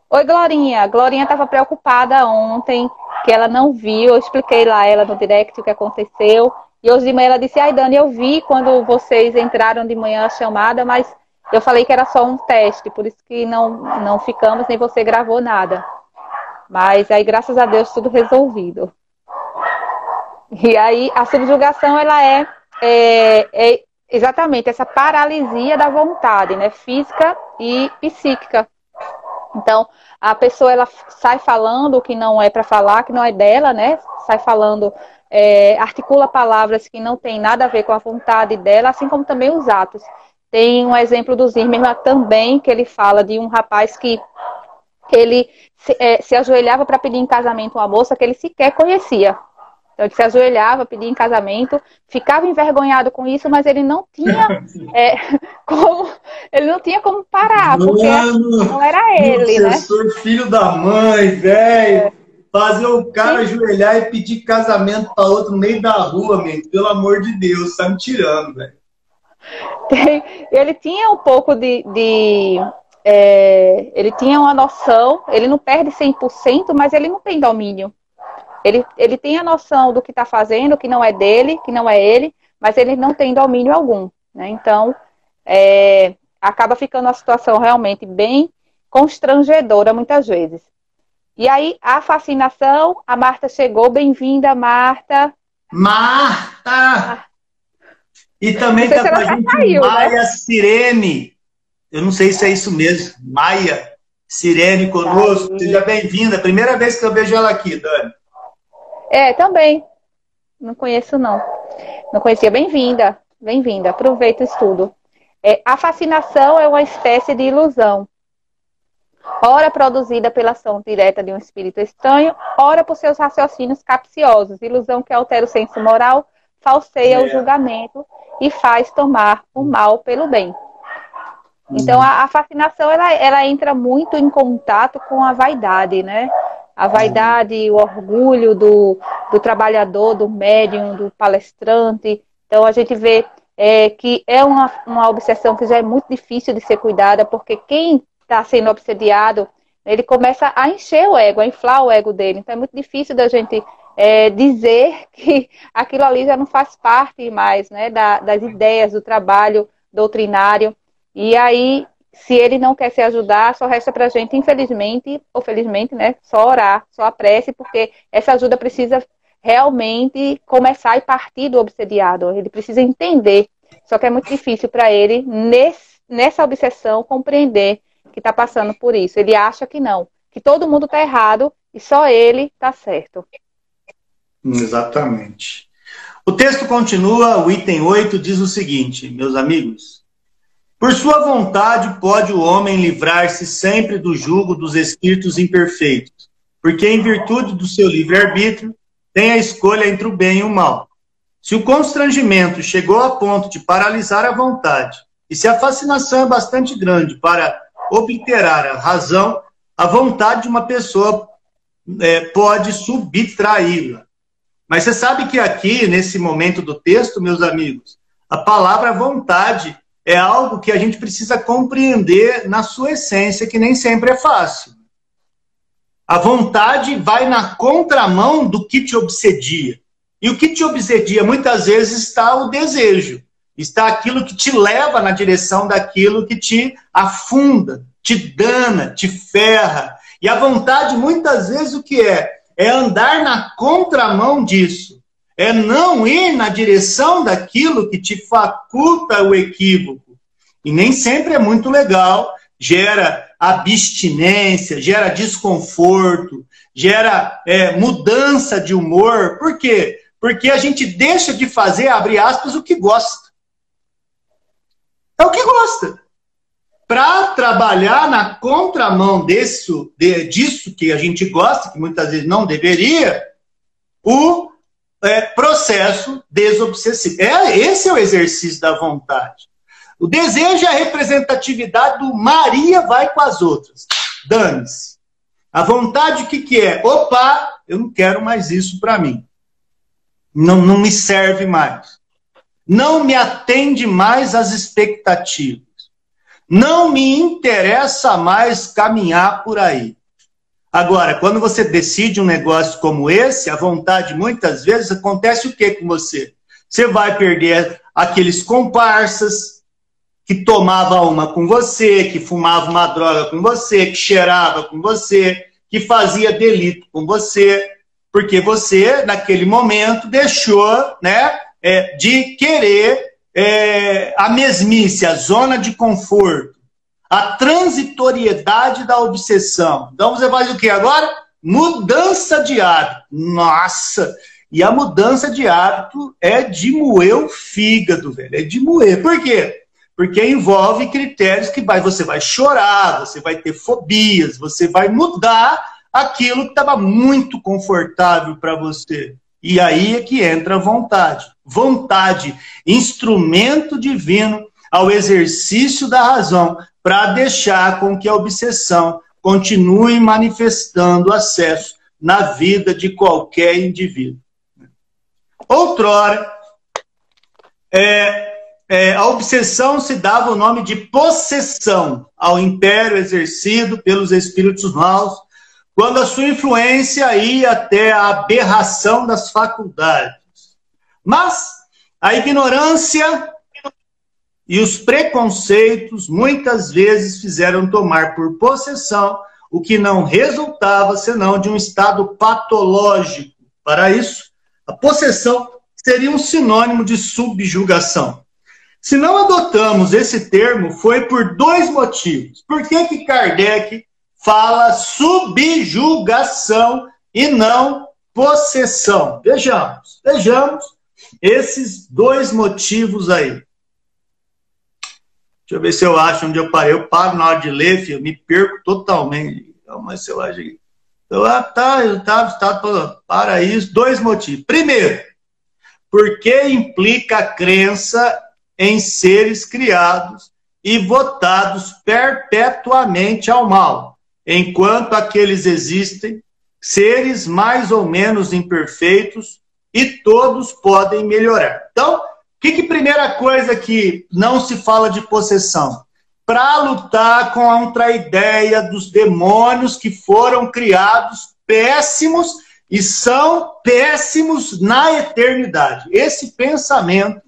[SPEAKER 2] Oi, Glorinha. Glorinha estava preocupada ontem, que ela não viu. Eu expliquei lá ela no direct o que aconteceu. E hoje de manhã ela disse: Ai, Dani, eu vi quando vocês entraram de manhã a chamada, mas eu falei que era só um teste, por isso que não, não ficamos, nem você gravou nada. Mas aí, graças a Deus, tudo resolvido. E aí, a subjugação, ela é, é, é exatamente essa paralisia da vontade, né? Física e psíquica. Então, a pessoa, ela sai falando o que não é para falar, que não é dela, né? Sai falando, é, articula palavras que não tem nada a ver com a vontade dela, assim como também os atos. Tem um exemplo do Zimmermann também, que ele fala de um rapaz que ele se, é, se ajoelhava para pedir em casamento uma moça que ele sequer conhecia. Então ele se ajoelhava, pedia em casamento, ficava envergonhado com isso, mas ele não tinha é, como ele não tinha como parar, porque Mano, não era ele, né?
[SPEAKER 1] Filho da mãe, velho. É. Fazer o cara Sim. ajoelhar e pedir casamento para outro no meio da rua, man. pelo amor de Deus, tá me tirando, velho.
[SPEAKER 2] Ele tinha um pouco de, de é, ele tinha uma noção, ele não perde 100%, mas ele não tem domínio. Ele, ele tem a noção do que está fazendo, que não é dele, que não é ele, mas ele não tem domínio algum. Né? Então, é, acaba ficando uma situação realmente bem constrangedora muitas vezes. E aí, a fascinação, a Marta chegou, bem-vinda, Marta.
[SPEAKER 1] Marta! E também está com a gente caiu, Maia né? Sirene. Eu não sei se é isso mesmo. Maia Sirene conosco. Seja bem-vinda. Primeira vez que eu vejo ela aqui, Dani.
[SPEAKER 2] É, também. Não conheço, não. Não conhecia. Bem-vinda. Bem-vinda. Aproveita o estudo. É, a fascinação é uma espécie de ilusão. Ora produzida pela ação direta de um espírito estranho, ora por seus raciocínios capciosos. Ilusão que altera o senso moral, falseia é. o julgamento e faz tomar o mal pelo bem. Então, a, a, fascinação, ela, ela entra muito em contato com a vaidade, né? A vaidade, o orgulho do, do trabalhador, do médium, do palestrante. Então, a gente vê é, que é uma, uma obsessão que já é muito difícil de ser cuidada, porque quem está sendo obsediado, ele começa a encher o ego, a inflar o ego dele. Então, é muito difícil da gente é, dizer que aquilo ali já não faz parte mais né, da, das ideias do trabalho doutrinário. E aí, se ele não quer se ajudar, só resta para a gente, infelizmente ou felizmente, né, só orar, só a prece, porque essa ajuda precisa realmente começar e partir do obsediado. Ele precisa entender. Só que é muito difícil para ele, nesse, nessa obsessão, compreender que está passando por isso. Ele acha que não, que todo mundo está errado e só ele está certo.
[SPEAKER 1] Exatamente. O texto continua, o item 8 diz o seguinte, meus amigos. Por sua vontade pode o homem livrar-se sempre do jugo dos espíritos imperfeitos, porque em virtude do seu livre-arbítrio tem a escolha entre o bem e o mal. Se o constrangimento chegou a ponto de paralisar a vontade, e se a fascinação é bastante grande para obliterar a razão, a vontade de uma pessoa é, pode subtraí-la. Mas você sabe que aqui, nesse momento do texto, meus amigos, a palavra vontade é algo que a gente precisa compreender na sua essência, que nem sempre é fácil. A vontade vai na contramão do que te obsedia. E o que te obsedia muitas vezes está o desejo, está aquilo que te leva na direção daquilo que te afunda, te dana, te ferra. E a vontade muitas vezes o que é? É andar na contramão disso é não ir na direção daquilo que te faculta o equívoco. E nem sempre é muito legal, gera abstinência, gera desconforto, gera é, mudança de humor. Por quê? Porque a gente deixa de fazer, abre aspas, o que gosta. É o que gosta. Para trabalhar na contramão desse, de, disso que a gente gosta, que muitas vezes não deveria, o é, processo desobsessivo. É, esse é o exercício da vontade. O desejo é a representatividade do Maria vai com as outras. Dane-se. A vontade, o que, que é? Opa, eu não quero mais isso para mim. Não, não me serve mais. Não me atende mais às expectativas. Não me interessa mais caminhar por aí. Agora, quando você decide um negócio como esse, a vontade muitas vezes acontece o que com você? Você vai perder aqueles comparsas que tomava uma com você, que fumava uma droga com você, que cheirava com você, que fazia delito com você, porque você, naquele momento, deixou né, é, de querer é, a mesmice, a zona de conforto a transitoriedade da obsessão. Então você faz o que agora? Mudança de hábito. Nossa! E a mudança de hábito é de moer o fígado, velho. É de moer. Por quê? Porque envolve critérios que vai, você vai chorar, você vai ter fobias, você vai mudar aquilo que estava muito confortável para você. E aí é que entra a vontade. Vontade, instrumento divino ao exercício da razão, para deixar com que a obsessão continue manifestando acesso na vida de qualquer indivíduo. Outrora, é, é, a obsessão se dava o nome de possessão ao império exercido pelos espíritos maus, quando a sua influência ia até a aberração das faculdades. Mas a ignorância e os preconceitos muitas vezes fizeram tomar por possessão o que não resultava senão de um estado patológico. Para isso, a possessão seria um sinônimo de subjugação. Se não adotamos esse termo, foi por dois motivos. Por que, que Kardec fala subjugação e não possessão? Vejamos, vejamos esses dois motivos aí. Deixa eu ver se eu acho onde eu parei. Eu paro na hora de ler, filho, me perco totalmente. Eu acho que. Então, ah, tá, tá, tá, para isso. Dois motivos. Primeiro, porque implica a crença em seres criados e votados perpetuamente ao mal, enquanto aqueles existem, seres mais ou menos imperfeitos e todos podem melhorar. Então, que, que primeira coisa que não se fala de possessão? Para lutar contra a ideia dos demônios que foram criados péssimos e são péssimos na eternidade. Esse pensamento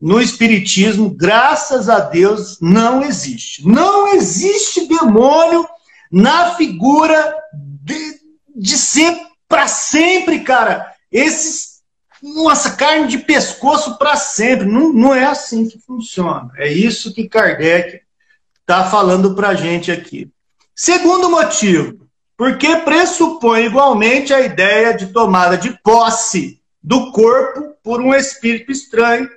[SPEAKER 1] no Espiritismo, graças a Deus, não existe. Não existe demônio na figura de, de ser para sempre, cara. Esses, nossa, carne de pescoço para sempre. Não, não é assim que funciona. É isso que Kardec está falando para a gente aqui. Segundo motivo, porque pressupõe igualmente a ideia de tomada de posse do corpo por um espírito estranho,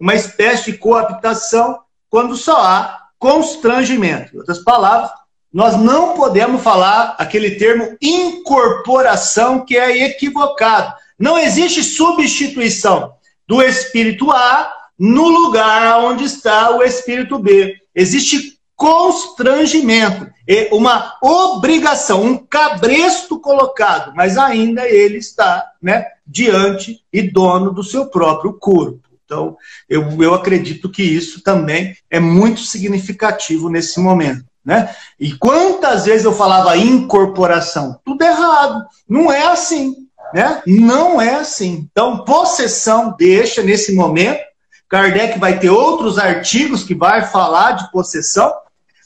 [SPEAKER 1] uma espécie de coabitação, quando só há constrangimento. Em outras palavras, nós não podemos falar aquele termo incorporação que é equivocado. Não existe substituição do espírito A no lugar onde está o espírito B. Existe constrangimento, uma obrigação, um cabresto colocado, mas ainda ele está né, diante e dono do seu próprio corpo. Então, eu, eu acredito que isso também é muito significativo nesse momento. Né? E quantas vezes eu falava incorporação? Tudo errado. Não é assim. Né? Não é assim. Então, possessão deixa nesse momento. Kardec vai ter outros artigos que vai falar de possessão,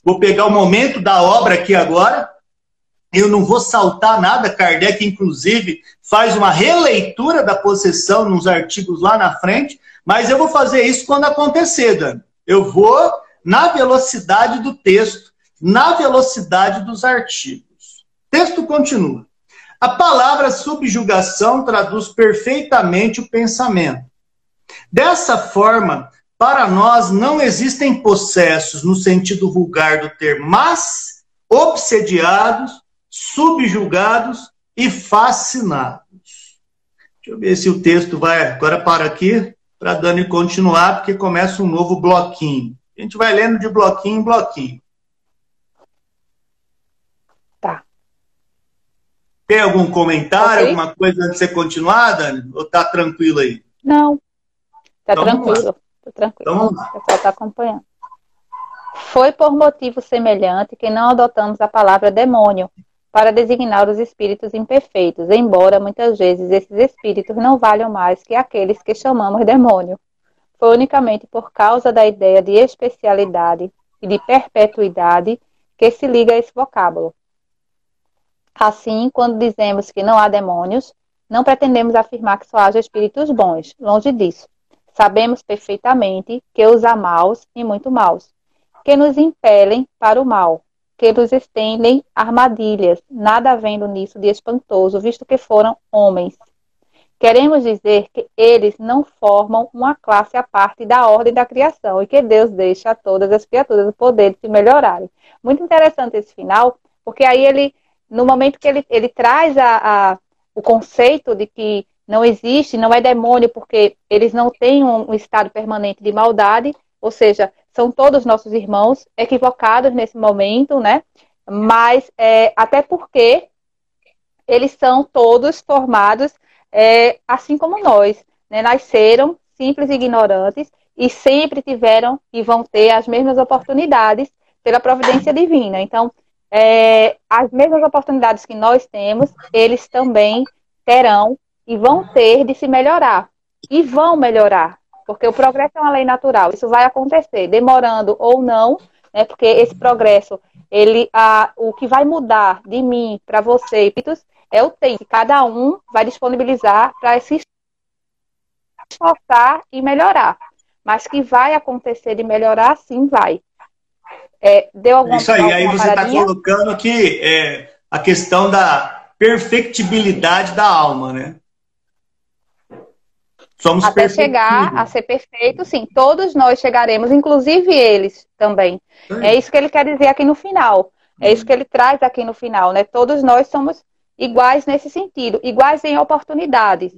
[SPEAKER 1] Vou pegar o momento da obra aqui agora. Eu não vou saltar nada. Kardec, inclusive, faz uma releitura da possessão nos artigos lá na frente. Mas eu vou fazer isso quando acontecer, Dani. Eu vou na velocidade do texto, na velocidade dos artigos. Texto continua. A palavra subjugação traduz perfeitamente o pensamento. Dessa forma, para nós não existem possessos no sentido vulgar do termo, mas obsediados, subjugados e fascinados. Deixa eu ver se o texto vai agora para aqui, para Dani continuar, porque começa um novo bloquinho. A gente vai lendo de bloquinho em bloquinho.
[SPEAKER 2] Tá.
[SPEAKER 1] Tem algum comentário, okay. alguma coisa antes de você continuar, Dani? Ou tá tranquilo aí?
[SPEAKER 2] Não. Tá então, tranquilo. Tô tranquilo. Então, o pessoal está acompanhando. Foi por motivo semelhante que não adotamos a palavra demônio para designar os espíritos imperfeitos, embora muitas vezes esses espíritos não valham mais que aqueles que chamamos demônio. Foi unicamente por causa da ideia de especialidade e de perpetuidade que se liga a esse vocábulo. Assim, quando dizemos que não há demônios, não pretendemos afirmar que só haja espíritos bons, longe disso. Sabemos perfeitamente que os há maus e muito maus, que nos impelem para o mal, que nos estendem armadilhas, nada havendo nisso de espantoso, visto que foram homens. Queremos dizer que eles não formam uma classe à parte da ordem da criação e que Deus deixa a todas as criaturas o poder de se melhorarem. Muito interessante esse final, porque aí ele, no momento que ele, ele traz a, a o conceito de que não existe, não é demônio, porque eles não têm um, um estado permanente de maldade, ou seja, são todos nossos irmãos equivocados nesse momento, né? Mas é, até porque eles são todos formados é, assim como nós, né? nasceram simples e ignorantes e sempre tiveram e vão ter as mesmas oportunidades pela providência divina. Então, é, as mesmas oportunidades que nós temos, eles também terão e vão ter de se melhorar. E vão melhorar, porque o progresso é uma lei natural. Isso vai acontecer, demorando ou não, né, porque esse progresso, ele, a, o que vai mudar de mim para você, é o tempo que cada um vai disponibilizar para se esforçar e melhorar. Mas que vai acontecer de melhorar, sim, vai.
[SPEAKER 1] É, deu alguma Isso aí, aí você está colocando que é, a questão da perfectibilidade da alma, né?
[SPEAKER 2] Somos Até chegar a ser perfeito, sim. Todos nós chegaremos, inclusive eles também. Sim. É isso que ele quer dizer aqui no final. É isso que ele traz aqui no final, né? Todos nós somos iguais nesse sentido, iguais em oportunidades.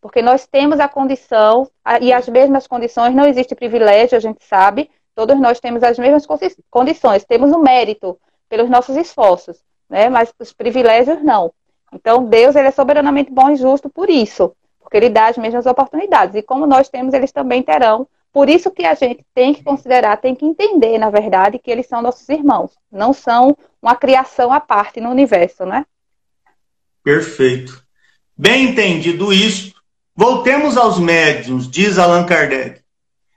[SPEAKER 2] Porque nós temos a condição, e as mesmas condições, não existe privilégio, a gente sabe, todos nós temos as mesmas condições, temos o mérito pelos nossos esforços, né? mas os privilégios não. Então, Deus ele é soberanamente bom e justo por isso, porque Ele dá as mesmas oportunidades. E como nós temos, eles também terão. Por isso que a gente tem que considerar, tem que entender, na verdade, que eles são nossos irmãos, não são uma criação à parte no universo, né?
[SPEAKER 1] Perfeito. Bem entendido isto, voltemos aos médiums, diz Allan Kardec.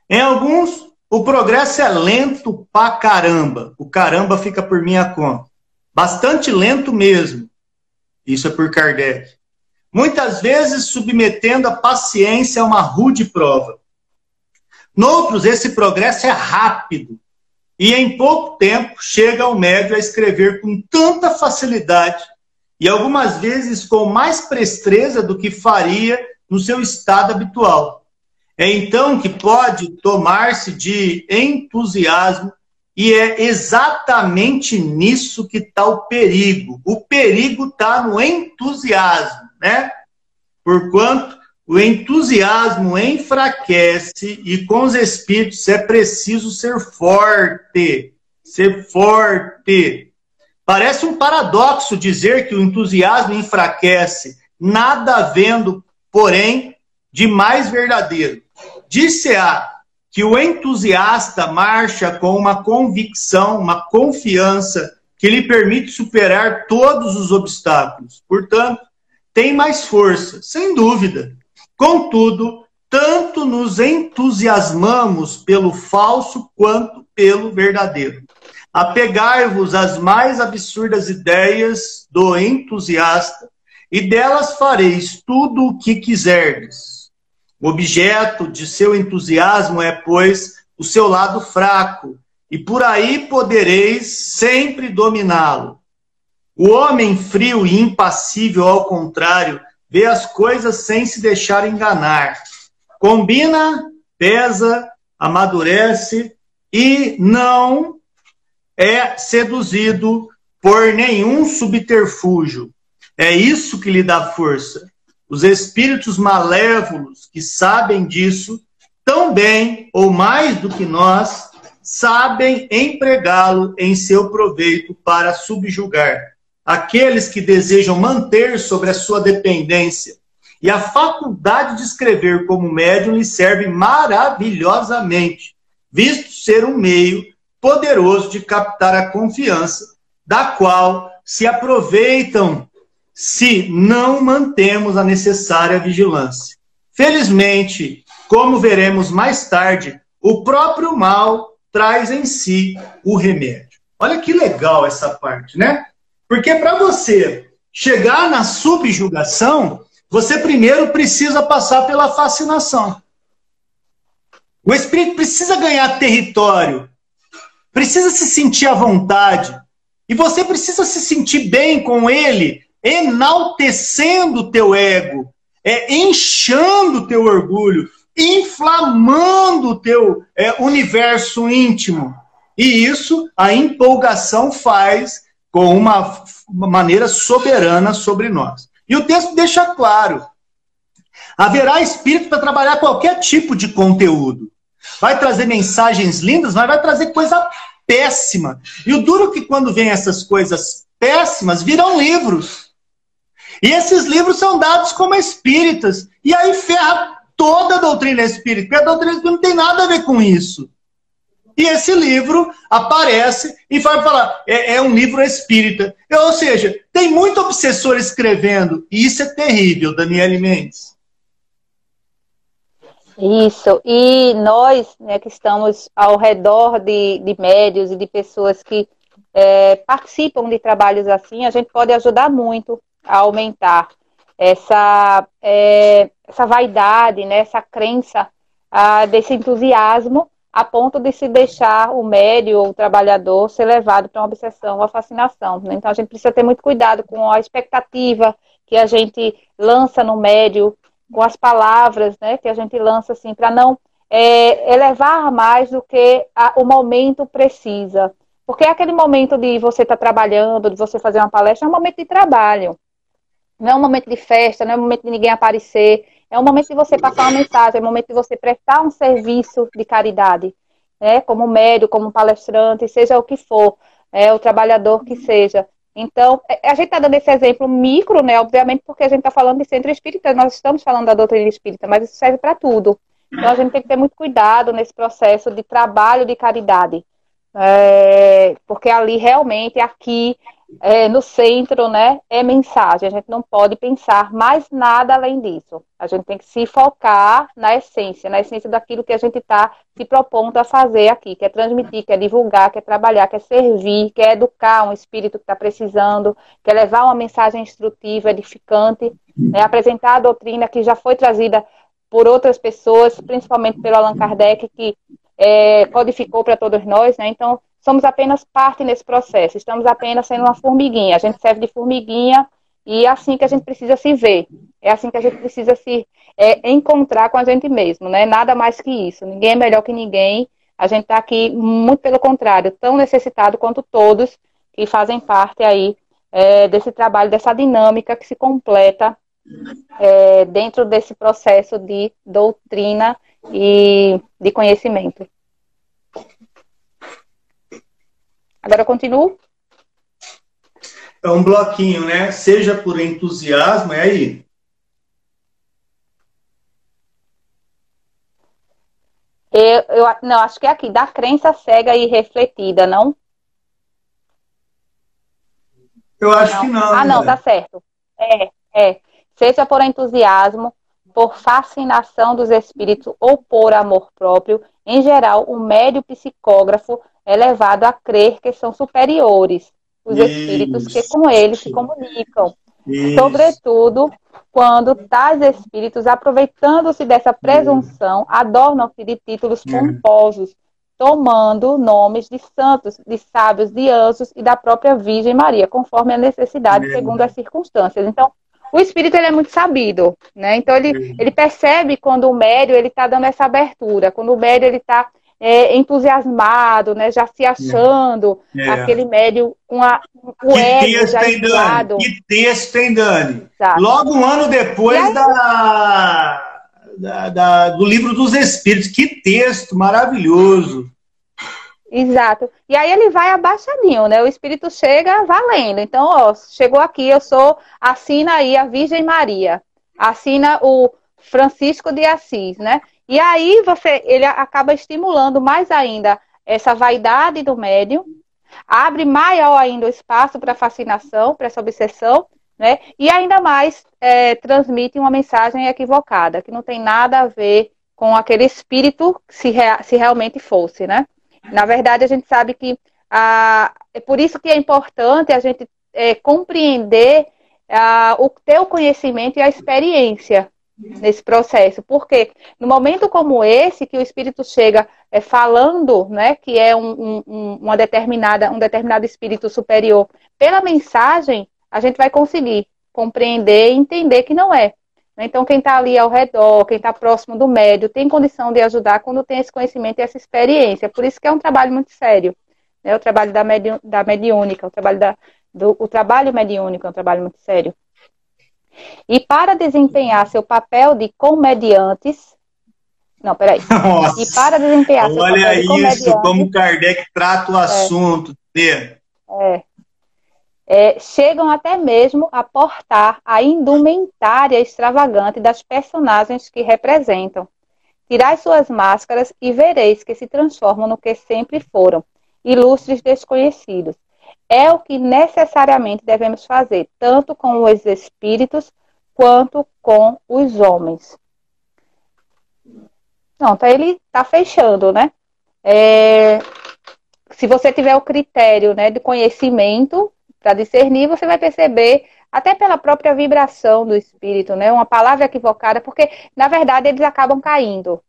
[SPEAKER 1] Em alguns, o progresso é lento pra caramba. O caramba fica por minha conta. Bastante lento mesmo. Isso é por Kardec. Muitas vezes submetendo a paciência a uma rude prova. Noutros, esse progresso é rápido. E em pouco tempo chega o médio a escrever com tanta facilidade e algumas vezes com mais presteza do que faria no seu estado habitual. É então que pode tomar-se de entusiasmo, e é exatamente nisso que está o perigo. O perigo está no entusiasmo, né? Porquanto o entusiasmo enfraquece e com os espíritos é preciso ser forte, ser forte. Parece um paradoxo dizer que o entusiasmo enfraquece, nada havendo, porém, de mais verdadeiro. Disse-a que o entusiasta marcha com uma convicção, uma confiança que lhe permite superar todos os obstáculos. Portanto, tem mais força, sem dúvida. Contudo, tanto nos entusiasmamos pelo falso quanto pelo verdadeiro. Apegai-vos às mais absurdas ideias do entusiasta, e delas fareis tudo o que quiserdes. O objeto de seu entusiasmo é, pois, o seu lado fraco, e por aí podereis sempre dominá-lo. O homem frio e impassível, ao contrário, vê as coisas sem se deixar enganar. Combina, pesa, amadurece e não é seduzido por nenhum subterfúgio. É isso que lhe dá força. Os espíritos malévolos que sabem disso, tão bem ou mais do que nós, sabem empregá-lo em seu proveito para subjugar aqueles que desejam manter sobre a sua dependência. E a faculdade de escrever como médium lhe serve maravilhosamente, visto ser um meio poderoso de captar a confiança, da qual se aproveitam se não mantemos a necessária vigilância. Felizmente, como veremos mais tarde, o próprio mal traz em si o remédio. Olha que legal essa parte, né? Porque para você chegar na subjugação, você primeiro precisa passar pela fascinação. O espírito precisa ganhar território precisa se sentir à vontade. E você precisa se sentir bem com ele, enaltecendo teu ego, é, inchando o teu orgulho, inflamando o teu é, universo íntimo. E isso a empolgação faz com uma, uma maneira soberana sobre nós. E o texto deixa claro: Haverá espírito para trabalhar qualquer tipo de conteúdo. Vai trazer mensagens lindas, mas vai trazer coisa péssima. E o duro é que quando vem essas coisas péssimas, viram livros. E esses livros são dados como espíritas. E aí ferra toda a doutrina espírita, porque a doutrina espírita não tem nada a ver com isso. E esse livro aparece e vai falar, é, é um livro espírita. Ou seja, tem muito obsessor escrevendo, e isso é terrível, Daniele Mendes.
[SPEAKER 2] Isso, e nós né, que estamos ao redor de, de médios e de pessoas que é, participam de trabalhos assim, a gente pode ajudar muito a aumentar essa, é, essa vaidade, né, essa crença ah, desse entusiasmo a ponto de se deixar o médio ou o trabalhador ser levado para uma obsessão ou fascinação. Né? Então a gente precisa ter muito cuidado com a expectativa que a gente lança no médio, com as palavras né, que a gente lança assim, para não é, elevar mais do que a, o momento precisa. Porque aquele momento de você estar tá trabalhando, de você fazer uma palestra, é um momento de trabalho. Não é um momento de festa, não é um momento de ninguém aparecer. É um momento de você passar uma mensagem, é um momento de você prestar um serviço de caridade, né? Como médico, como palestrante, seja o que for, é, o trabalhador que seja. Então, é, a gente está dando esse exemplo micro, né? Obviamente, porque a gente está falando de centro espírita, nós estamos falando da doutrina espírita, mas isso serve para tudo. Então, a gente tem que ter muito cuidado nesse processo de trabalho de caridade. É, porque ali realmente, aqui, é, no centro, né, é mensagem. A gente não pode pensar mais nada além disso. A gente tem que se focar na essência, na essência daquilo que a gente está se propondo a fazer aqui, que é transmitir, que é divulgar, que é trabalhar, que é servir, que é educar um espírito que está precisando, que é levar uma mensagem instrutiva, edificante, né, apresentar a doutrina que já foi trazida por outras pessoas, principalmente pelo Allan Kardec, que é, codificou para todos nós, né? Então, somos apenas parte nesse processo, estamos apenas sendo uma formiguinha, a gente serve de formiguinha e é assim que a gente precisa se ver, é assim que a gente precisa se é, encontrar com a gente mesmo, né? Nada mais que isso, ninguém é melhor que ninguém, a gente está aqui, muito pelo contrário, tão necessitado quanto todos que fazem parte aí é, desse trabalho, dessa dinâmica que se completa é, dentro desse processo de doutrina e de conhecimento. Agora eu continuo?
[SPEAKER 1] É um bloquinho, né? Seja por entusiasmo, é aí.
[SPEAKER 2] Eu, eu, não, acho que é aqui, da crença cega e refletida, não?
[SPEAKER 1] Eu acho não. que não.
[SPEAKER 2] Ah, não, né? tá certo. É, é. Seja por entusiasmo, por fascinação dos espíritos ou por amor próprio, em geral, o médio psicógrafo é levado a crer que são superiores os Isso. espíritos que com eles se comunicam. Isso. Sobretudo quando tais espíritos, aproveitando-se dessa presunção, adornam-se de títulos é. pomposos, tomando nomes de santos, de sábios, de anjos e da própria Virgem Maria, conforme a necessidade, segundo as circunstâncias. Então, o espírito ele é muito sabido, né? Então ele, ele percebe quando o médio ele está dando essa abertura, quando o médio ele está é, entusiasmado, né? Já se achando é. aquele médio com a, o
[SPEAKER 1] que ego texto, já hein, Dani? Que texto, hein, Dani? Exato. Logo um ano depois da, da, da, do livro dos Espíritos, que texto maravilhoso!
[SPEAKER 2] Exato. E aí ele vai abaixadinho, né? O espírito chega valendo. Então, ó, chegou aqui, eu sou, assina aí a Virgem Maria, assina o Francisco de Assis, né? E aí você, ele acaba estimulando mais ainda essa vaidade do médium, abre maior ainda o espaço para fascinação, para essa obsessão, né? E ainda mais é, transmite uma mensagem equivocada, que não tem nada a ver com aquele espírito se, rea, se realmente fosse, né? Na verdade, a gente sabe que é por isso que é importante a gente é, compreender ah, o teu conhecimento e a experiência nesse processo. Porque no momento como esse, que o espírito chega é, falando, né, que é um, um, uma determinada, um determinado espírito superior, pela mensagem, a gente vai conseguir compreender e entender que não é. Né? Então, quem está ali ao redor, quem está próximo do médio, tem condição de ajudar quando tem esse conhecimento e essa experiência. Por isso que é um trabalho muito sério. Né? O trabalho da, medi da mediúnica, o trabalho, da, do, o trabalho mediúnico é um trabalho muito sério. E para desempenhar seu papel de comediantes. Não, peraí.
[SPEAKER 1] Nossa,
[SPEAKER 2] e para desempenhar seu
[SPEAKER 1] olha
[SPEAKER 2] papel de comediantes.
[SPEAKER 1] isso, como Kardec trata o assunto. É.
[SPEAKER 2] É, é, chegam até mesmo a portar a indumentária extravagante das personagens que representam. Tirai suas máscaras e vereis que se transformam no que sempre foram, ilustres desconhecidos. É o que necessariamente devemos fazer, tanto com os espíritos quanto com os homens. Não, então ele está fechando, né? É, se você tiver o critério né, de conhecimento para discernir, você vai perceber, até pela própria vibração do espírito, né? Uma palavra equivocada, porque, na verdade, eles acabam caindo.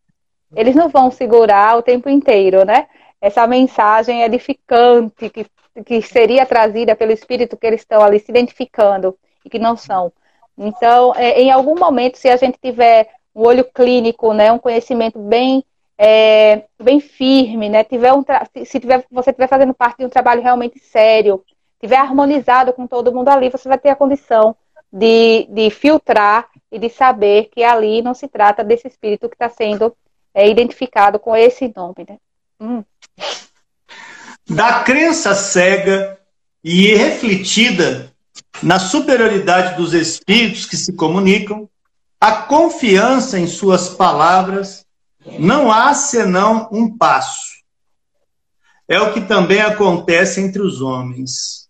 [SPEAKER 2] Eles não vão segurar o tempo inteiro, né? Essa mensagem edificante que, que seria trazida pelo espírito que eles estão ali se identificando e que não são. Então, é, em algum momento, se a gente tiver um olho clínico, né, um conhecimento bem é, bem firme, né, tiver um se tiver, você estiver fazendo parte de um trabalho realmente sério, tiver harmonizado com todo mundo ali, você vai ter a condição de, de filtrar e de saber que ali não se trata desse espírito que está sendo é, identificado com esse nome. Né? Hum.
[SPEAKER 1] Da crença cega e refletida na superioridade dos espíritos que se comunicam, a confiança em suas palavras, não há senão um passo. É o que também acontece entre os homens.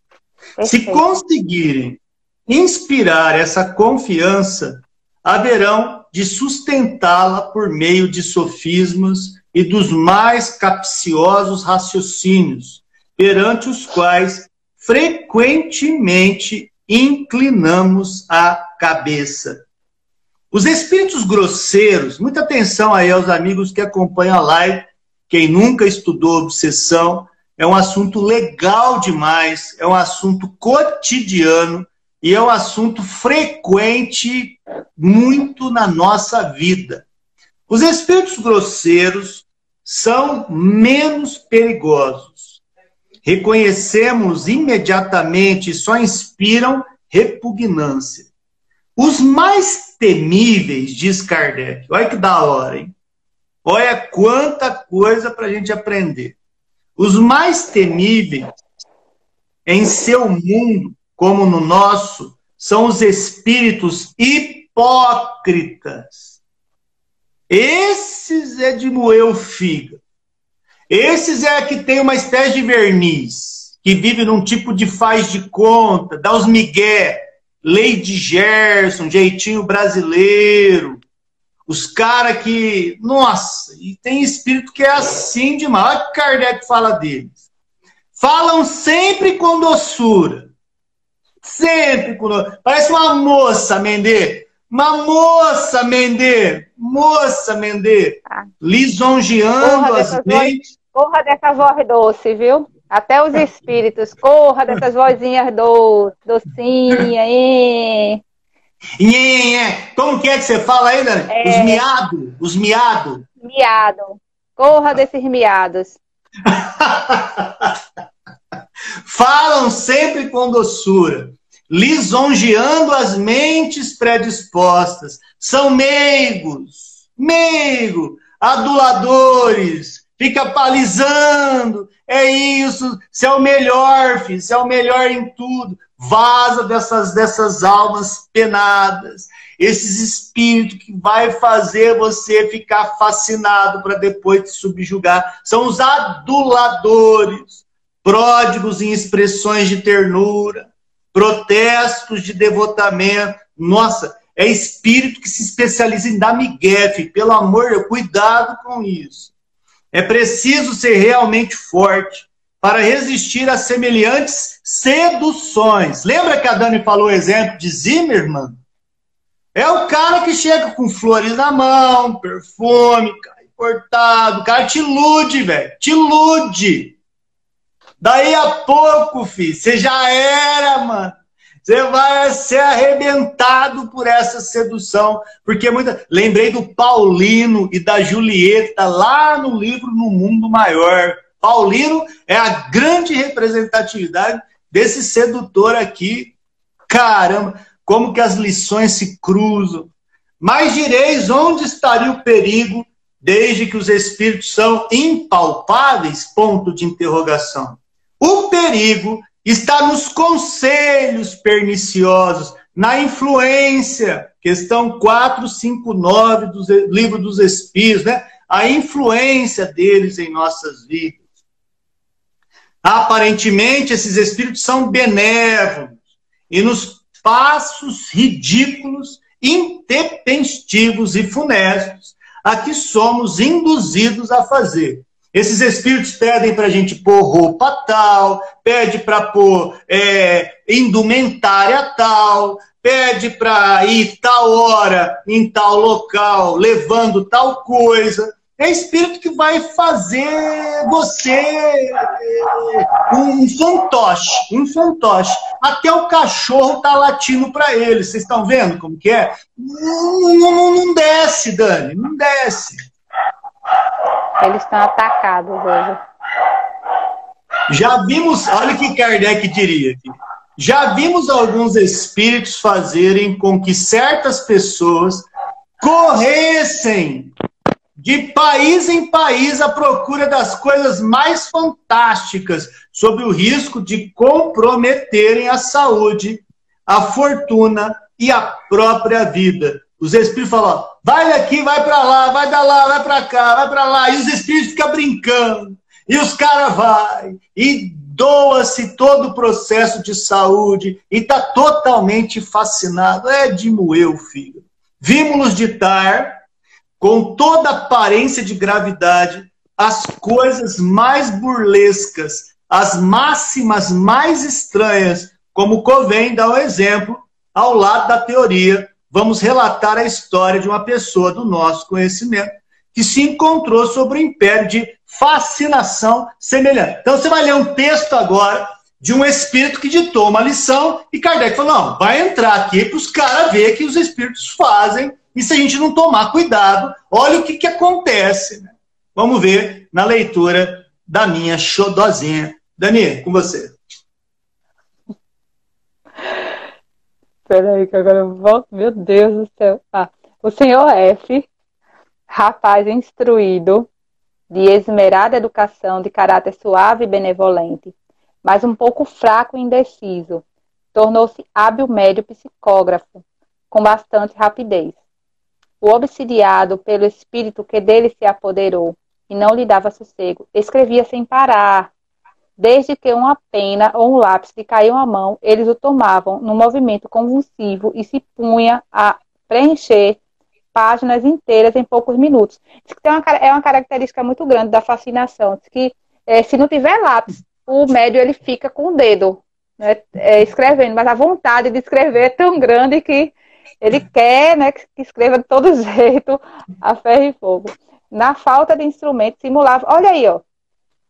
[SPEAKER 1] Se conseguirem inspirar essa confiança, haverão de sustentá-la por meio de sofismas e dos mais capciosos raciocínios, perante os quais frequentemente inclinamos a cabeça. Os espíritos grosseiros, muita atenção aí aos amigos que acompanham a live, quem nunca estudou obsessão, é um assunto legal demais, é um assunto cotidiano e é um assunto frequente muito na nossa vida. Os espíritos grosseiros são menos perigosos. Reconhecemos imediatamente e só inspiram repugnância. Os mais temíveis, diz Kardec, olha que da hora, hein? Olha quanta coisa para a gente aprender. Os mais temíveis em seu mundo, como no nosso, são os espíritos hipócritas. Esses é de moer o fígado. Esses é que tem uma espécie de verniz, que vive num tipo de faz de conta, dá os migué, Lady Gerson, jeitinho brasileiro, os caras que. Nossa, e tem espírito que é assim demais. Olha o que Kardec fala deles. Falam sempre com doçura. Sempre com doçura. Parece uma moça, Mendê. Uma moça, Mendê. Moça, Mendê. Ah. Lisonjeando
[SPEAKER 2] porra
[SPEAKER 1] as mentes.
[SPEAKER 2] Porra dessa voz doce, viu? Até os espíritos. Corra dessas vozinhas doce, docinha, hein?
[SPEAKER 1] Como que é que você fala aí, Dani? É... Os miados, os miados.
[SPEAKER 2] Miado. Corra desses miados.
[SPEAKER 1] Falam sempre com doçura, lisonjeando as mentes predispostas. São meigos, meigo, aduladores, fica palizando. É isso, você é o melhor, filho, você é o melhor em tudo vaza dessas, dessas almas penadas, esses espíritos que vai fazer você ficar fascinado para depois te subjugar. São os aduladores, pródigos em expressões de ternura, protestos de devotamento. Nossa, é espírito que se especializa em dar migué, pelo amor cuidado com isso. É preciso ser realmente forte para resistir a semelhantes seduções. Lembra que a Dani falou o exemplo de Zimmermann? É o cara que chega com flores na mão, perfume, importado. O cara te ilude, velho. Te ilude. Daí a pouco, filho, você já era, mano. Você vai ser arrebentado por essa sedução. Porque muita. Lembrei do Paulino e da Julieta lá no livro No Mundo Maior. Paulino é a grande representatividade desse sedutor aqui. Caramba! como que as lições se cruzam. Mas direis onde estaria o perigo, desde que os espíritos são impalpáveis? Ponto de interrogação. O perigo está nos conselhos perniciosos, na influência, questão 459 do livro dos Espíritos, né? A influência deles em nossas vidas. Aparentemente, esses espíritos são benévolos e nos passos ridículos, intempestivos e funestos a que somos induzidos a fazer. Esses espíritos pedem para a gente pôr roupa tal, pede para pôr é, indumentária tal, pede para ir tal hora em tal local, levando tal coisa. É espírito que vai fazer você é, um fantoche, um fantoche. Até o cachorro tá latindo para ele. Vocês estão vendo como que é? Não, não, não desce, Dani, não desce.
[SPEAKER 2] Eles estão atacados hoje.
[SPEAKER 1] Já vimos, olha o que Kardec diria aqui. Já vimos alguns espíritos fazerem com que certas pessoas corressem de país em país à procura das coisas mais fantásticas, sob o risco de comprometerem a saúde, a fortuna e a própria vida. Os espíritos falam: vai daqui, vai para lá, vai da lá, vai para cá, vai para lá. E os espíritos ficam brincando. E os caras vai e doa-se todo o processo de saúde e está totalmente fascinado. É de moer filho. Vimos-nos ditar, com toda aparência de gravidade, as coisas mais burlescas, as máximas mais estranhas, como Covém dá o um exemplo ao lado da teoria vamos relatar a história de uma pessoa do nosso conhecimento que se encontrou sobre o império de fascinação semelhante. Então você vai ler um texto agora de um espírito que ditou uma lição e Kardec falou: não, vai entrar aqui para os caras ver que os espíritos fazem e se a gente não tomar cuidado, olha o que, que acontece. Né? Vamos ver na leitura da minha xodozinha. Dani, com você.
[SPEAKER 2] Peraí, que agora eu volto. Meu Deus do céu. Ah, o senhor F, rapaz instruído, de esmerada educação, de caráter suave e benevolente, mas um pouco fraco e indeciso, tornou-se hábil médio psicógrafo, com bastante rapidez. O obsidiado pelo espírito que dele se apoderou e não lhe dava sossego, escrevia sem parar, Desde que uma pena ou um lápis lhe caiu à mão, eles o tomavam num movimento convulsivo e se punha a preencher páginas inteiras em poucos minutos. Diz que tem uma, é uma característica muito grande da fascinação. Diz que é, se não tiver lápis, o médio ele fica com o dedo né, é, escrevendo, mas a vontade de escrever é tão grande que ele quer né, que escreva de todo jeito a ferro e fogo. Na falta de instrumento, simulava. Olha aí, ó.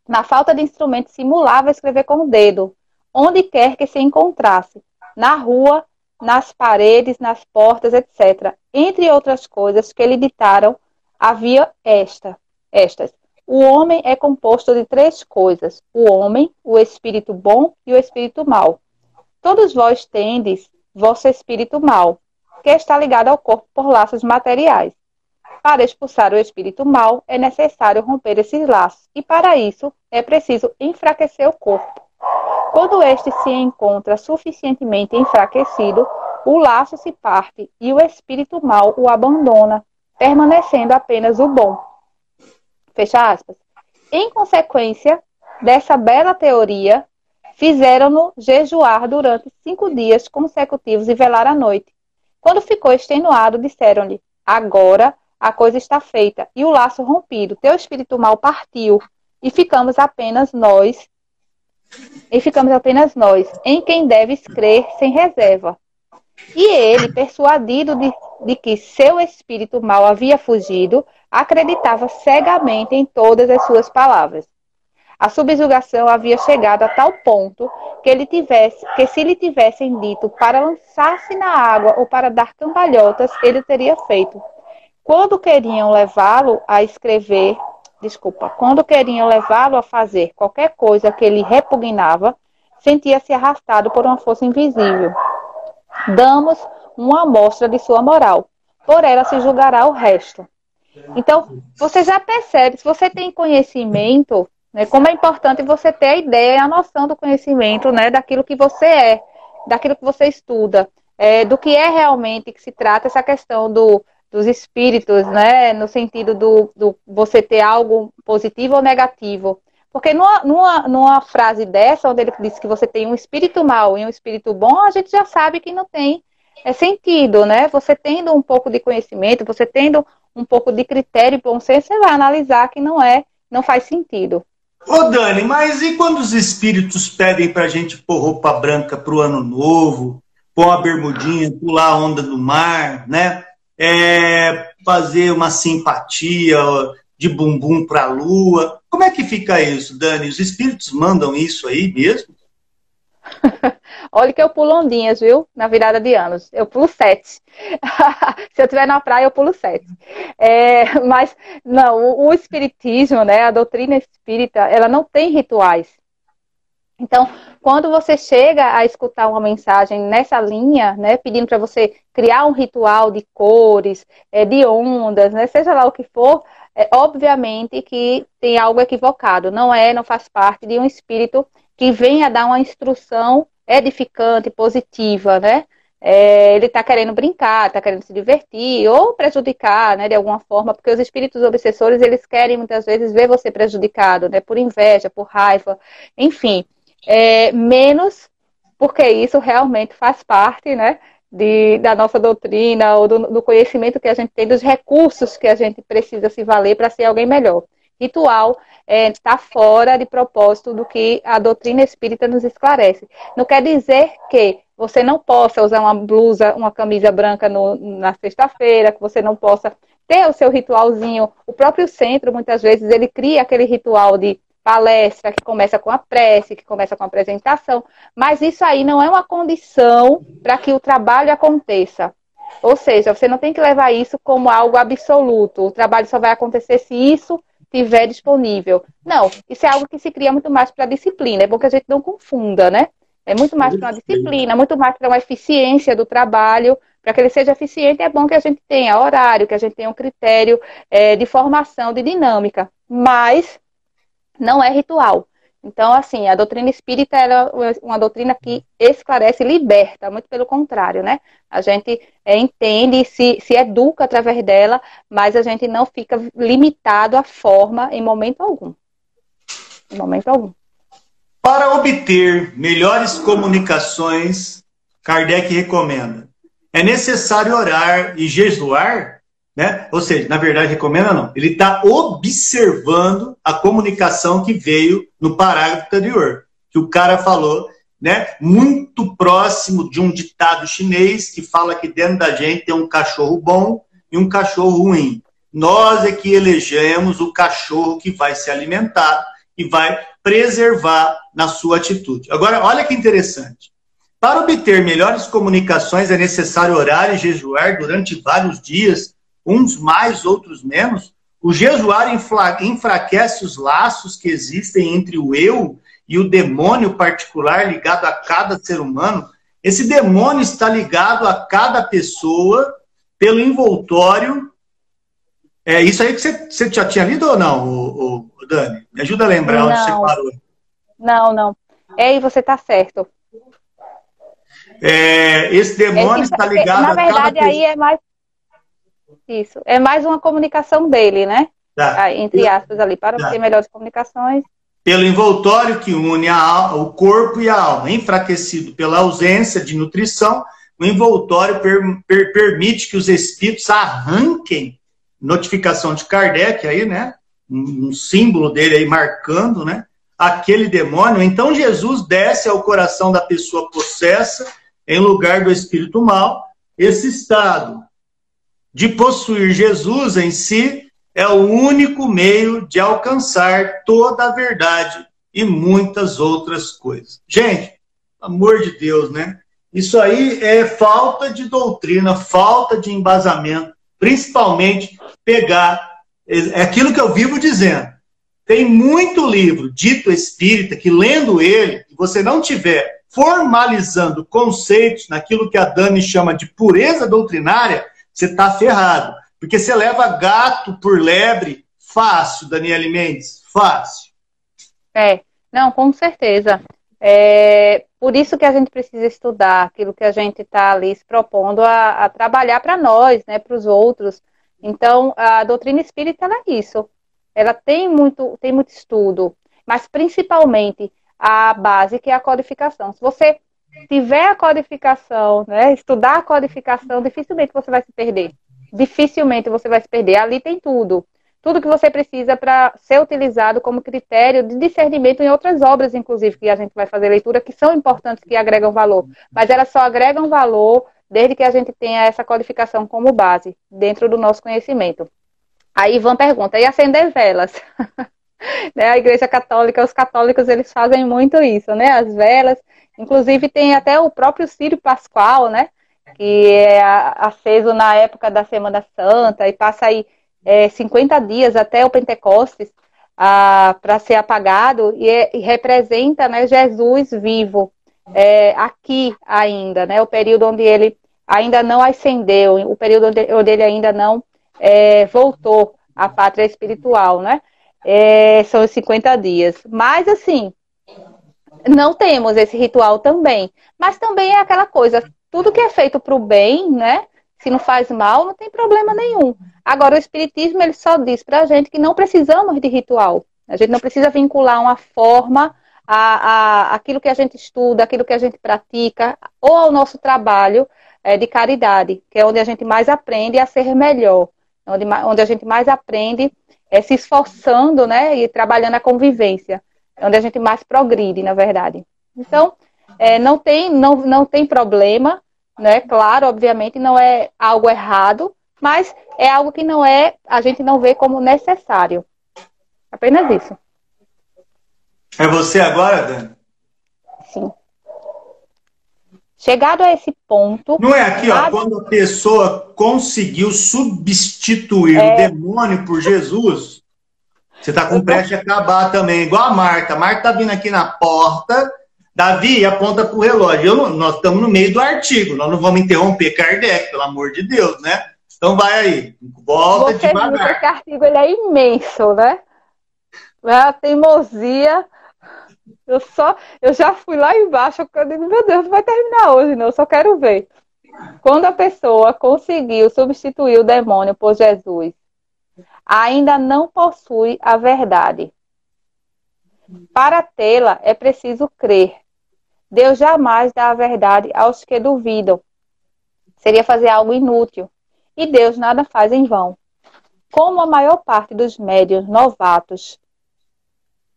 [SPEAKER 2] Na falta de instrumento, simulava escrever com o dedo, onde quer que se encontrasse, na rua, nas paredes, nas portas, etc. Entre outras coisas que lhe ditaram, havia esta, estas. O homem é composto de três coisas: o homem, o espírito bom e o espírito mau. Todos vós tendes vosso espírito mau, que está ligado ao corpo por laços materiais. Para expulsar o espírito mal, é necessário romper esses laços, e para isso é preciso enfraquecer o corpo. Quando este se encontra suficientemente enfraquecido, o laço se parte e o espírito mal o abandona, permanecendo apenas o bom. Fecha aspas. Em consequência dessa bela teoria, fizeram-no jejuar durante cinco dias consecutivos e velar à noite. Quando ficou extenuado, disseram-lhe: Agora a coisa está feita e o laço rompido, teu espírito mal partiu e ficamos apenas nós, e ficamos apenas nós, em quem deves crer sem reserva. E ele, persuadido de, de que seu espírito mal havia fugido, acreditava cegamente em todas as suas palavras. A subjugação havia chegado a tal ponto que ele tivesse, que se lhe tivessem dito para lançar-se na água ou para dar cambalhotas, ele teria feito. Quando queriam levá-lo a escrever, desculpa, quando queriam levá-lo a fazer qualquer coisa que ele repugnava, sentia-se arrastado por uma força invisível. damos uma amostra de sua moral. Por ela se julgará o resto. Então, você já percebe, se você tem conhecimento, né, como é importante você ter a ideia a noção do conhecimento, né, daquilo que você é, daquilo que você estuda, é, do que é realmente que se trata essa questão do, dos espíritos, né, no sentido do, do você ter algo positivo ou negativo. Porque numa, numa, numa, frase dessa, onde ele diz que você tem um espírito mau e um espírito bom, a gente já sabe que não tem é, sentido, né? Você tendo um pouco de conhecimento, você tendo um pouco de critério e bom senso, você vai analisar que não é, não faz sentido.
[SPEAKER 1] Ô Dani, mas e quando os espíritos pedem pra gente pôr roupa branca pro ano novo, pôr uma bermudinha, pular a onda do mar, né? É, fazer uma simpatia de bumbum pra lua. Como é que fica isso, Dani? Os espíritos mandam isso aí mesmo?
[SPEAKER 2] Olha que eu pulo ondinhas, viu? Na virada de anos. Eu pulo sete. Se eu estiver na praia, eu pulo sete. É, mas, não, o, espiritismo, né, a doutrina espírita, ela não tem rituais. Então, quando você chega a escutar uma mensagem nessa linha, né, pedindo para você criar um ritual de cores, é, de ondas, né, seja lá o que for, é, obviamente que tem algo equivocado. Não é, não faz parte de um espírito que venha dar uma instrução edificante, positiva, né? É, ele está querendo brincar, está querendo se divertir ou prejudicar, né, de alguma forma, porque os espíritos obsessores eles querem muitas vezes ver você prejudicado, né, por inveja, por raiva, enfim, é, menos porque isso realmente faz parte, né, de, da nossa doutrina ou do, do conhecimento que a gente tem, dos recursos que a gente precisa se valer para ser alguém melhor. Ritual está é, tá fora de propósito do que a doutrina espírita nos esclarece. Não quer dizer que você não possa usar uma blusa, uma camisa branca no, na sexta-feira, que você não possa ter o seu ritualzinho. O próprio centro, muitas vezes, ele cria aquele ritual de palestra que começa com a prece, que começa com a apresentação, mas isso aí não é uma condição para que o trabalho aconteça. Ou seja, você não tem que levar isso como algo absoluto. O trabalho só vai acontecer se isso estiver disponível. Não, isso é algo que se cria muito mais para a disciplina. É bom que a gente não confunda, né? É muito mais para uma disciplina, muito mais para uma eficiência do trabalho. Para que ele seja eficiente, é bom que a gente tenha horário, que a gente tenha um critério é, de formação, de dinâmica. Mas não é ritual. Então, assim, a doutrina espírita é uma doutrina que esclarece liberta, muito pelo contrário, né? A gente é, entende e se, se educa através dela, mas a gente não fica limitado à forma em momento algum. Em momento algum.
[SPEAKER 1] Para obter melhores comunicações, Kardec recomenda: é necessário orar e jejuar né? Ou seja, na verdade, recomenda não. Ele está observando a comunicação que veio no parágrafo anterior, que o cara falou, né? Muito próximo de um ditado chinês que fala que dentro da gente tem um cachorro bom e um cachorro ruim. Nós é que elegemos o cachorro que vai se alimentar e vai preservar na sua atitude. Agora, olha que interessante. Para obter melhores comunicações é necessário orar e jejuar durante vários dias uns mais, outros menos, o jejuar enfraquece os laços que existem entre o eu e o demônio particular ligado a cada ser humano. Esse demônio está ligado a cada pessoa pelo envoltório. É isso aí que você, você já tinha lido ou não, o, o Dani? Me ajuda a lembrar não. onde você parou.
[SPEAKER 2] Não, não. É, e você está certo.
[SPEAKER 1] É, esse demônio é, está ligado
[SPEAKER 2] na verdade, a cada aí é mais isso. É mais uma comunicação dele, né? Tá. Entre aspas ali, para tá. ter melhores comunicações.
[SPEAKER 1] Pelo envoltório que une a, o corpo e a alma, enfraquecido pela ausência de nutrição, o envoltório per, per, permite que os espíritos arranquem notificação de Kardec aí, né? Um, um símbolo dele aí marcando, né? Aquele demônio. Então Jesus desce ao coração da pessoa possessa em lugar do espírito mal. Esse estado de possuir Jesus em si é o único meio de alcançar toda a verdade e muitas outras coisas. Gente, amor de Deus, né? Isso aí é falta de doutrina, falta de embasamento, principalmente pegar é aquilo que eu vivo dizendo. tem muito livro dito espírita que, lendo ele, você não tiver formalizando conceitos naquilo que a Dani chama de pureza doutrinária, você está ferrado. Porque você leva gato por lebre fácil, Daniele Mendes, fácil.
[SPEAKER 2] É, não, com certeza. É por isso que a gente precisa estudar aquilo que a gente está ali se propondo a, a trabalhar para nós, né, para os outros. Então, a doutrina espírita é isso. Ela tem muito, tem muito estudo, mas principalmente a base que é a codificação. Se você tiver a codificação, né, estudar a codificação, dificilmente você vai se perder. Dificilmente você vai se perder. Ali tem tudo tudo que você precisa para ser utilizado como critério de discernimento em outras obras, inclusive, que a gente vai fazer leitura, que são importantes, que agregam valor. Mas elas só agregam valor desde que a gente tenha essa codificação como base, dentro do nosso conhecimento. Aí Ivan pergunta, e acender velas? né, a Igreja Católica, os católicos, eles fazem muito isso, né? As velas, inclusive tem até o próprio Sírio Pascoal, né? Que é aceso na época da Semana Santa e passa aí é, 50 dias até o Pentecostes para ser apagado e, é, e, representa né, Jesus vivo é, aqui ainda, né, o período onde ele ainda não ascendeu, o período onde, onde ele ainda não é, voltou à pátria espiritual, né? É, são os 50 dias. Mas assim, não temos esse ritual também. Mas também é aquela coisa, tudo que é feito para o bem, né? Se não faz mal, não tem problema nenhum. Agora, o Espiritismo ele só diz para a gente que não precisamos de ritual. A gente não precisa vincular uma forma a, a aquilo que a gente estuda, aquilo que a gente pratica, ou ao nosso trabalho é, de caridade, que é onde a gente mais aprende a ser melhor, onde, onde a gente mais aprende é, se esforçando né, e trabalhando a convivência, onde a gente mais progride, na verdade. Então, é, não, tem, não, não tem problema, né? Claro, obviamente, não é algo errado, mas é algo que não é, a gente não vê como necessário. Apenas isso.
[SPEAKER 1] É você agora, Dani?
[SPEAKER 2] Sim. Chegado a esse ponto.
[SPEAKER 1] Não é aqui, ó, quando a pessoa conseguiu substituir é... o demônio por Jesus, você está com pressa de acabar também, igual a Marta. A Marta está vindo aqui na porta, Davi aponta para o relógio. Não, nós estamos no meio do artigo, nós não vamos interromper Kardec, pelo amor de Deus, né? Então vai aí, volta Você devagar. Viu que
[SPEAKER 2] artigo ele é imenso, né? É a teimosia. Eu só, eu já fui lá embaixo, eu digo, meu Deus, não vai terminar hoje, não, eu só quero ver. Quando a pessoa conseguiu substituir o demônio por Jesus, ainda não possui a verdade. Para tê-la é preciso crer. Deus jamais dá a verdade aos que duvidam. Seria fazer algo inútil e Deus nada faz em vão. Como a maior parte dos médios novatos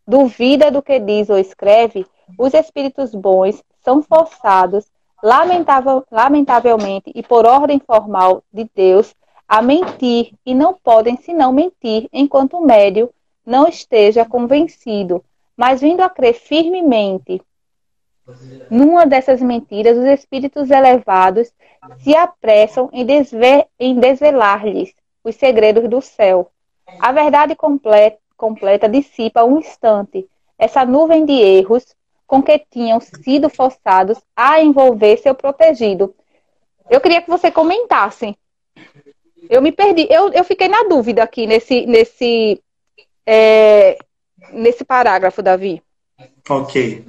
[SPEAKER 2] duvida do que diz ou escreve, os espíritos bons são forçados, lamentavel, lamentavelmente e por ordem formal de Deus, a mentir e não podem senão mentir enquanto o médio não esteja convencido, mas vindo a crer firmemente numa dessas mentiras, os espíritos elevados se apressam em, em desvelar-lhes os segredos do céu. A verdade completa, completa dissipa um instante essa nuvem de erros com que tinham sido forçados a envolver seu protegido. Eu queria que você comentasse. Eu me perdi, eu, eu fiquei na dúvida aqui nesse, nesse, é, nesse parágrafo, Davi.
[SPEAKER 1] Ok.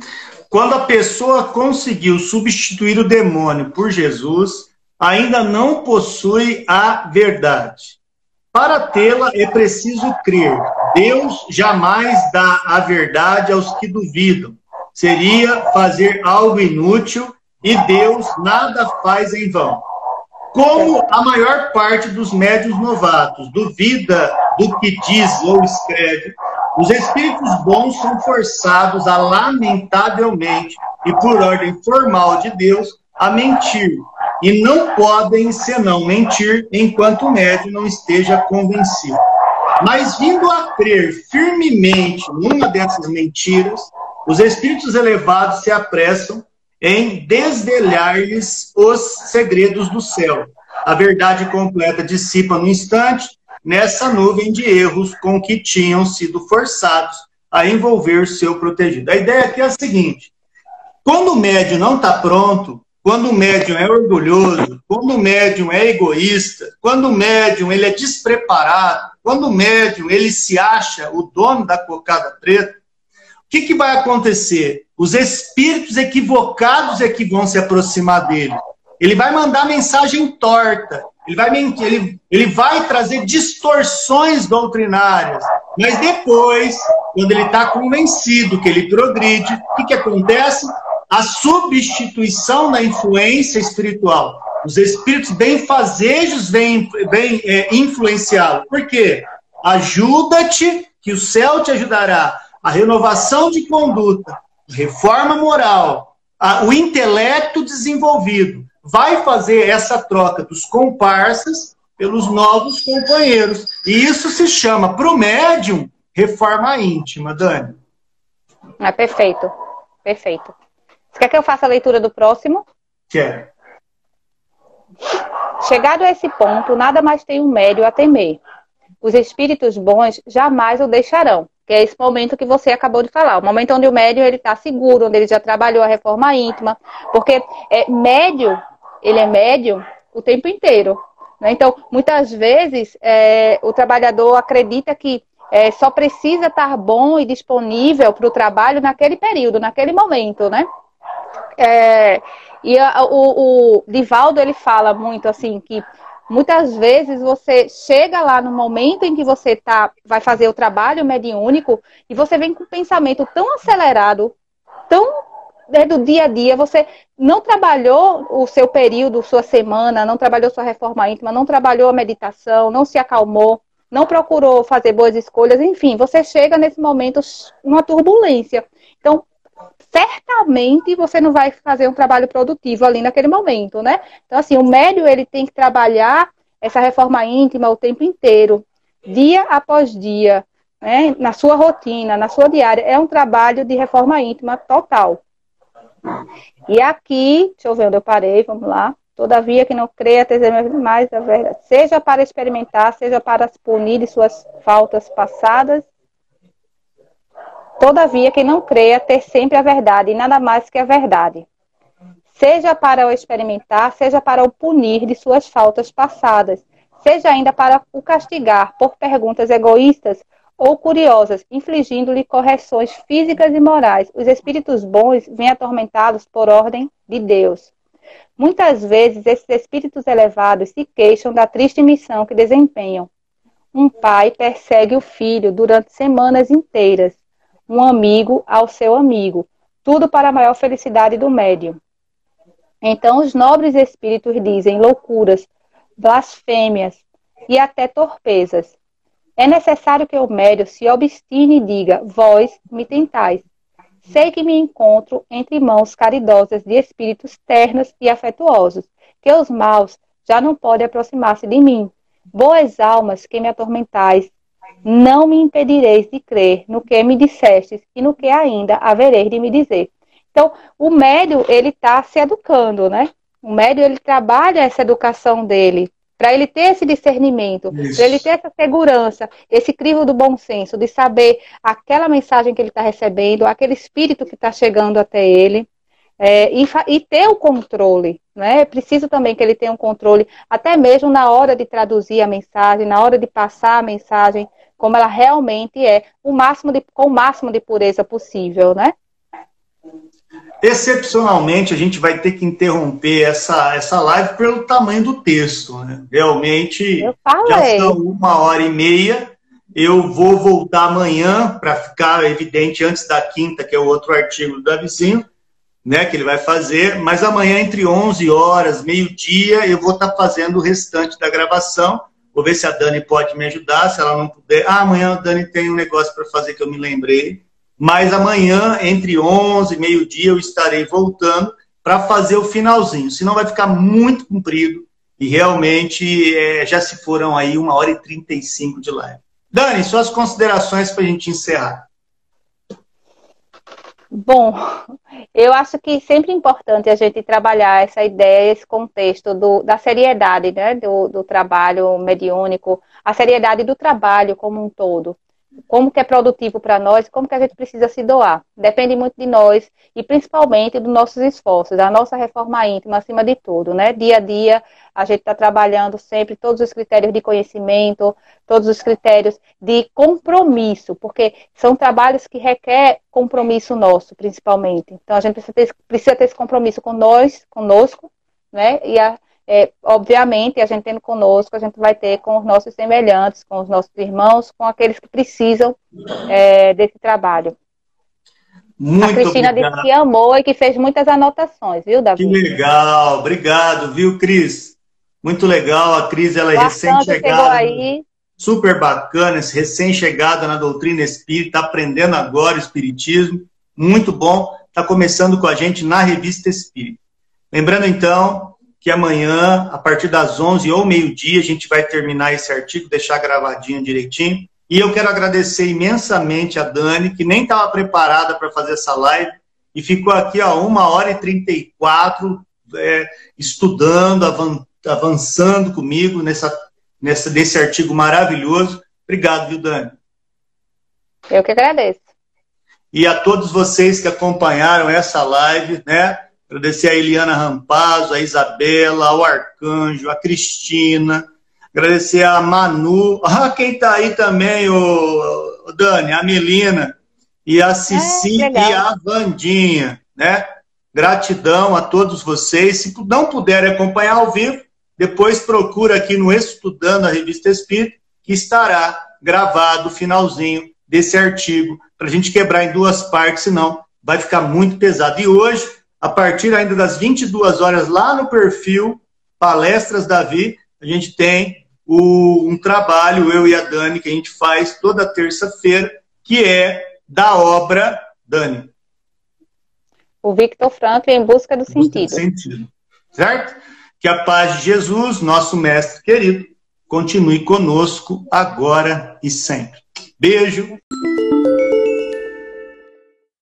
[SPEAKER 1] Quando a pessoa conseguiu substituir o demônio por Jesus, ainda não possui a verdade. Para tê-la é preciso crer. Deus jamais dá a verdade aos que duvidam. Seria fazer algo inútil e Deus nada faz em vão. Como a maior parte dos médios novatos duvida do que diz ou escreve, os espíritos bons são forçados a, lamentavelmente e por ordem formal de Deus, a mentir. E não podem senão mentir enquanto o médium não esteja convencido. Mas vindo a crer firmemente numa dessas mentiras, os espíritos elevados se apressam em desvelhar-lhes os segredos do céu. A verdade completa dissipa no instante nessa nuvem de erros com que tinham sido forçados a envolver seu protegido. A ideia aqui é a seguinte: quando o médium não está pronto, quando o médium é orgulhoso, quando o médium é egoísta, quando o médium ele é despreparado, quando o médium ele se acha o dono da cocada preta, o que, que vai acontecer? Os espíritos equivocados é que vão se aproximar dele. Ele vai mandar mensagem torta. Ele vai, mentir, ele, ele vai trazer distorções doutrinárias. Mas depois, quando ele está convencido que ele progride, o que, que acontece? A substituição da influência espiritual. Os espíritos benfazejos vêm, vêm é, influenciá-lo. Por quê? Ajuda-te, que o céu te ajudará. A renovação de conduta, reforma moral, a, o intelecto desenvolvido vai fazer essa troca dos comparsas pelos novos companheiros. E isso se chama, para o médium, reforma íntima, Dani.
[SPEAKER 2] É perfeito, perfeito. Você quer que eu faça a leitura do próximo?
[SPEAKER 1] Quer.
[SPEAKER 2] Chegado a esse ponto, nada mais tem um médio a temer. Os espíritos bons jamais o deixarão, que é esse momento que você acabou de falar, o momento onde o médio ele está seguro, onde ele já trabalhou a reforma íntima, porque é, médio, ele é médio o tempo inteiro. Né? Então, muitas vezes, é, o trabalhador acredita que é, só precisa estar bom e disponível para o trabalho naquele período, naquele momento, né? É, e a, o, o Divaldo, ele fala muito assim, que muitas vezes você chega lá no momento em que você tá, vai fazer o trabalho mediúnico e você vem com um pensamento tão acelerado, tão né, do dia a dia, você não trabalhou o seu período, sua semana, não trabalhou sua reforma íntima, não trabalhou a meditação, não se acalmou, não procurou fazer boas escolhas, enfim, você chega nesse momento numa turbulência. Certamente você não vai fazer um trabalho produtivo ali naquele momento, né? Então, assim, o médio ele tem que trabalhar essa reforma íntima o tempo inteiro, dia após dia, né? Na sua rotina, na sua diária. É um trabalho de reforma íntima total. E aqui, deixa eu ver onde eu parei, vamos lá. Todavia que não creia mais a verdade, seja para experimentar, seja para se punir de suas faltas passadas. Todavia que não creia ter sempre a verdade e nada mais que a verdade. Seja para o experimentar, seja para o punir de suas faltas passadas, seja ainda para o castigar por perguntas egoístas ou curiosas, infligindo-lhe correções físicas e morais. Os espíritos bons vêm atormentá-los por ordem de Deus. Muitas vezes esses espíritos elevados se queixam da triste missão que desempenham. Um pai persegue o filho durante semanas inteiras, um amigo ao seu amigo, tudo para a maior felicidade do médium. Então os nobres espíritos dizem loucuras, blasfêmias e até torpezas é necessário que o médio se obstine e diga: Vós me tentais. Sei que me encontro entre mãos caridosas de espíritos ternos e afetuosos, que os maus já não podem aproximar-se de mim. Boas almas que me atormentais, não me impedireis de crer no que me dissestes e no que ainda havereis de me dizer. Então, o médio, ele está se educando, né? O médio, ele trabalha essa educação dele para ele ter esse discernimento, para ele ter essa segurança, esse crivo do bom senso, de saber aquela mensagem que ele está recebendo, aquele espírito que está chegando até ele, é, e, e, ter o controle. Né? É preciso também que ele tenha um controle, até mesmo na hora de traduzir a mensagem, na hora de passar a mensagem, como ela realmente é, o máximo de, com o máximo de pureza possível, né?
[SPEAKER 1] Excepcionalmente, a gente vai ter que interromper essa, essa live pelo tamanho do texto. Né? Realmente, já são uma hora e meia. Eu vou voltar amanhã para ficar evidente antes da quinta, que é o outro artigo do Davizinho, né, que ele vai fazer. Mas amanhã, entre 11 horas, meio-dia, eu vou estar tá fazendo o restante da gravação. Vou ver se a Dani pode me ajudar. Se ela não puder. Ah, amanhã a Dani tem um negócio para fazer que eu me lembrei mas amanhã, entre 11 e meio-dia, eu estarei voltando para fazer o finalzinho. Senão vai ficar muito comprido e realmente é, já se foram aí uma hora e 35 de live. Dani, suas considerações para a gente encerrar.
[SPEAKER 2] Bom, Eu acho que sempre é importante a gente trabalhar essa ideia, esse contexto do, da seriedade né, do, do trabalho mediúnico, a seriedade do trabalho como um todo como que é produtivo para nós, como que a gente precisa se doar. Depende muito de nós e principalmente dos nossos esforços, da nossa reforma íntima acima de tudo, né? Dia a dia a gente está trabalhando sempre todos os critérios de conhecimento, todos os critérios de compromisso, porque são trabalhos que requer compromisso nosso, principalmente. Então a gente precisa ter, precisa ter esse compromisso com nós, conosco, né? E a, é, obviamente, a gente tendo conosco, a gente vai ter com os nossos semelhantes, com os nossos irmãos, com aqueles que precisam é, desse trabalho. Muito a Cristina obrigado. disse que amou e que fez muitas anotações, viu, Davi?
[SPEAKER 1] Que legal, obrigado, viu, Cris? Muito legal, a Cris, ela é recém-chegada. aí. Super bacana, recém-chegada na doutrina espírita, aprendendo agora o espiritismo, muito bom, está começando com a gente na Revista Espírita. Lembrando, então, que amanhã, a partir das 11 ou meio-dia, a gente vai terminar esse artigo, deixar gravadinho direitinho. E eu quero agradecer imensamente a Dani, que nem estava preparada para fazer essa live, e ficou aqui, ó, uma hora e 34, é, estudando, avançando comigo nessa, nessa, nesse artigo maravilhoso. Obrigado, viu, Dani?
[SPEAKER 2] Eu que agradeço.
[SPEAKER 1] E a todos vocês que acompanharam essa live, né? Agradecer a Eliana Rampazzo, a Isabela, ao Arcanjo, a Cristina. Agradecer a Manu. Ah, quem está aí também, o, o, Dani, a Melina. E a Cici é, e a Vandinha, né? Gratidão a todos vocês. Se não puderem acompanhar ao vivo, depois procura aqui no Estudando a Revista Espírita, que estará gravado o finalzinho desse artigo, para a gente quebrar em duas partes, senão vai ficar muito pesado. E hoje a partir ainda das 22 horas, lá no perfil Palestras Davi, a gente tem o, um trabalho, eu e a Dani, que a gente faz toda terça-feira, que é da obra Dani.
[SPEAKER 2] O Victor Franklin em busca do busca sentido.
[SPEAKER 1] sentido. Certo? Que a paz de Jesus, nosso mestre querido, continue conosco agora e sempre. Beijo.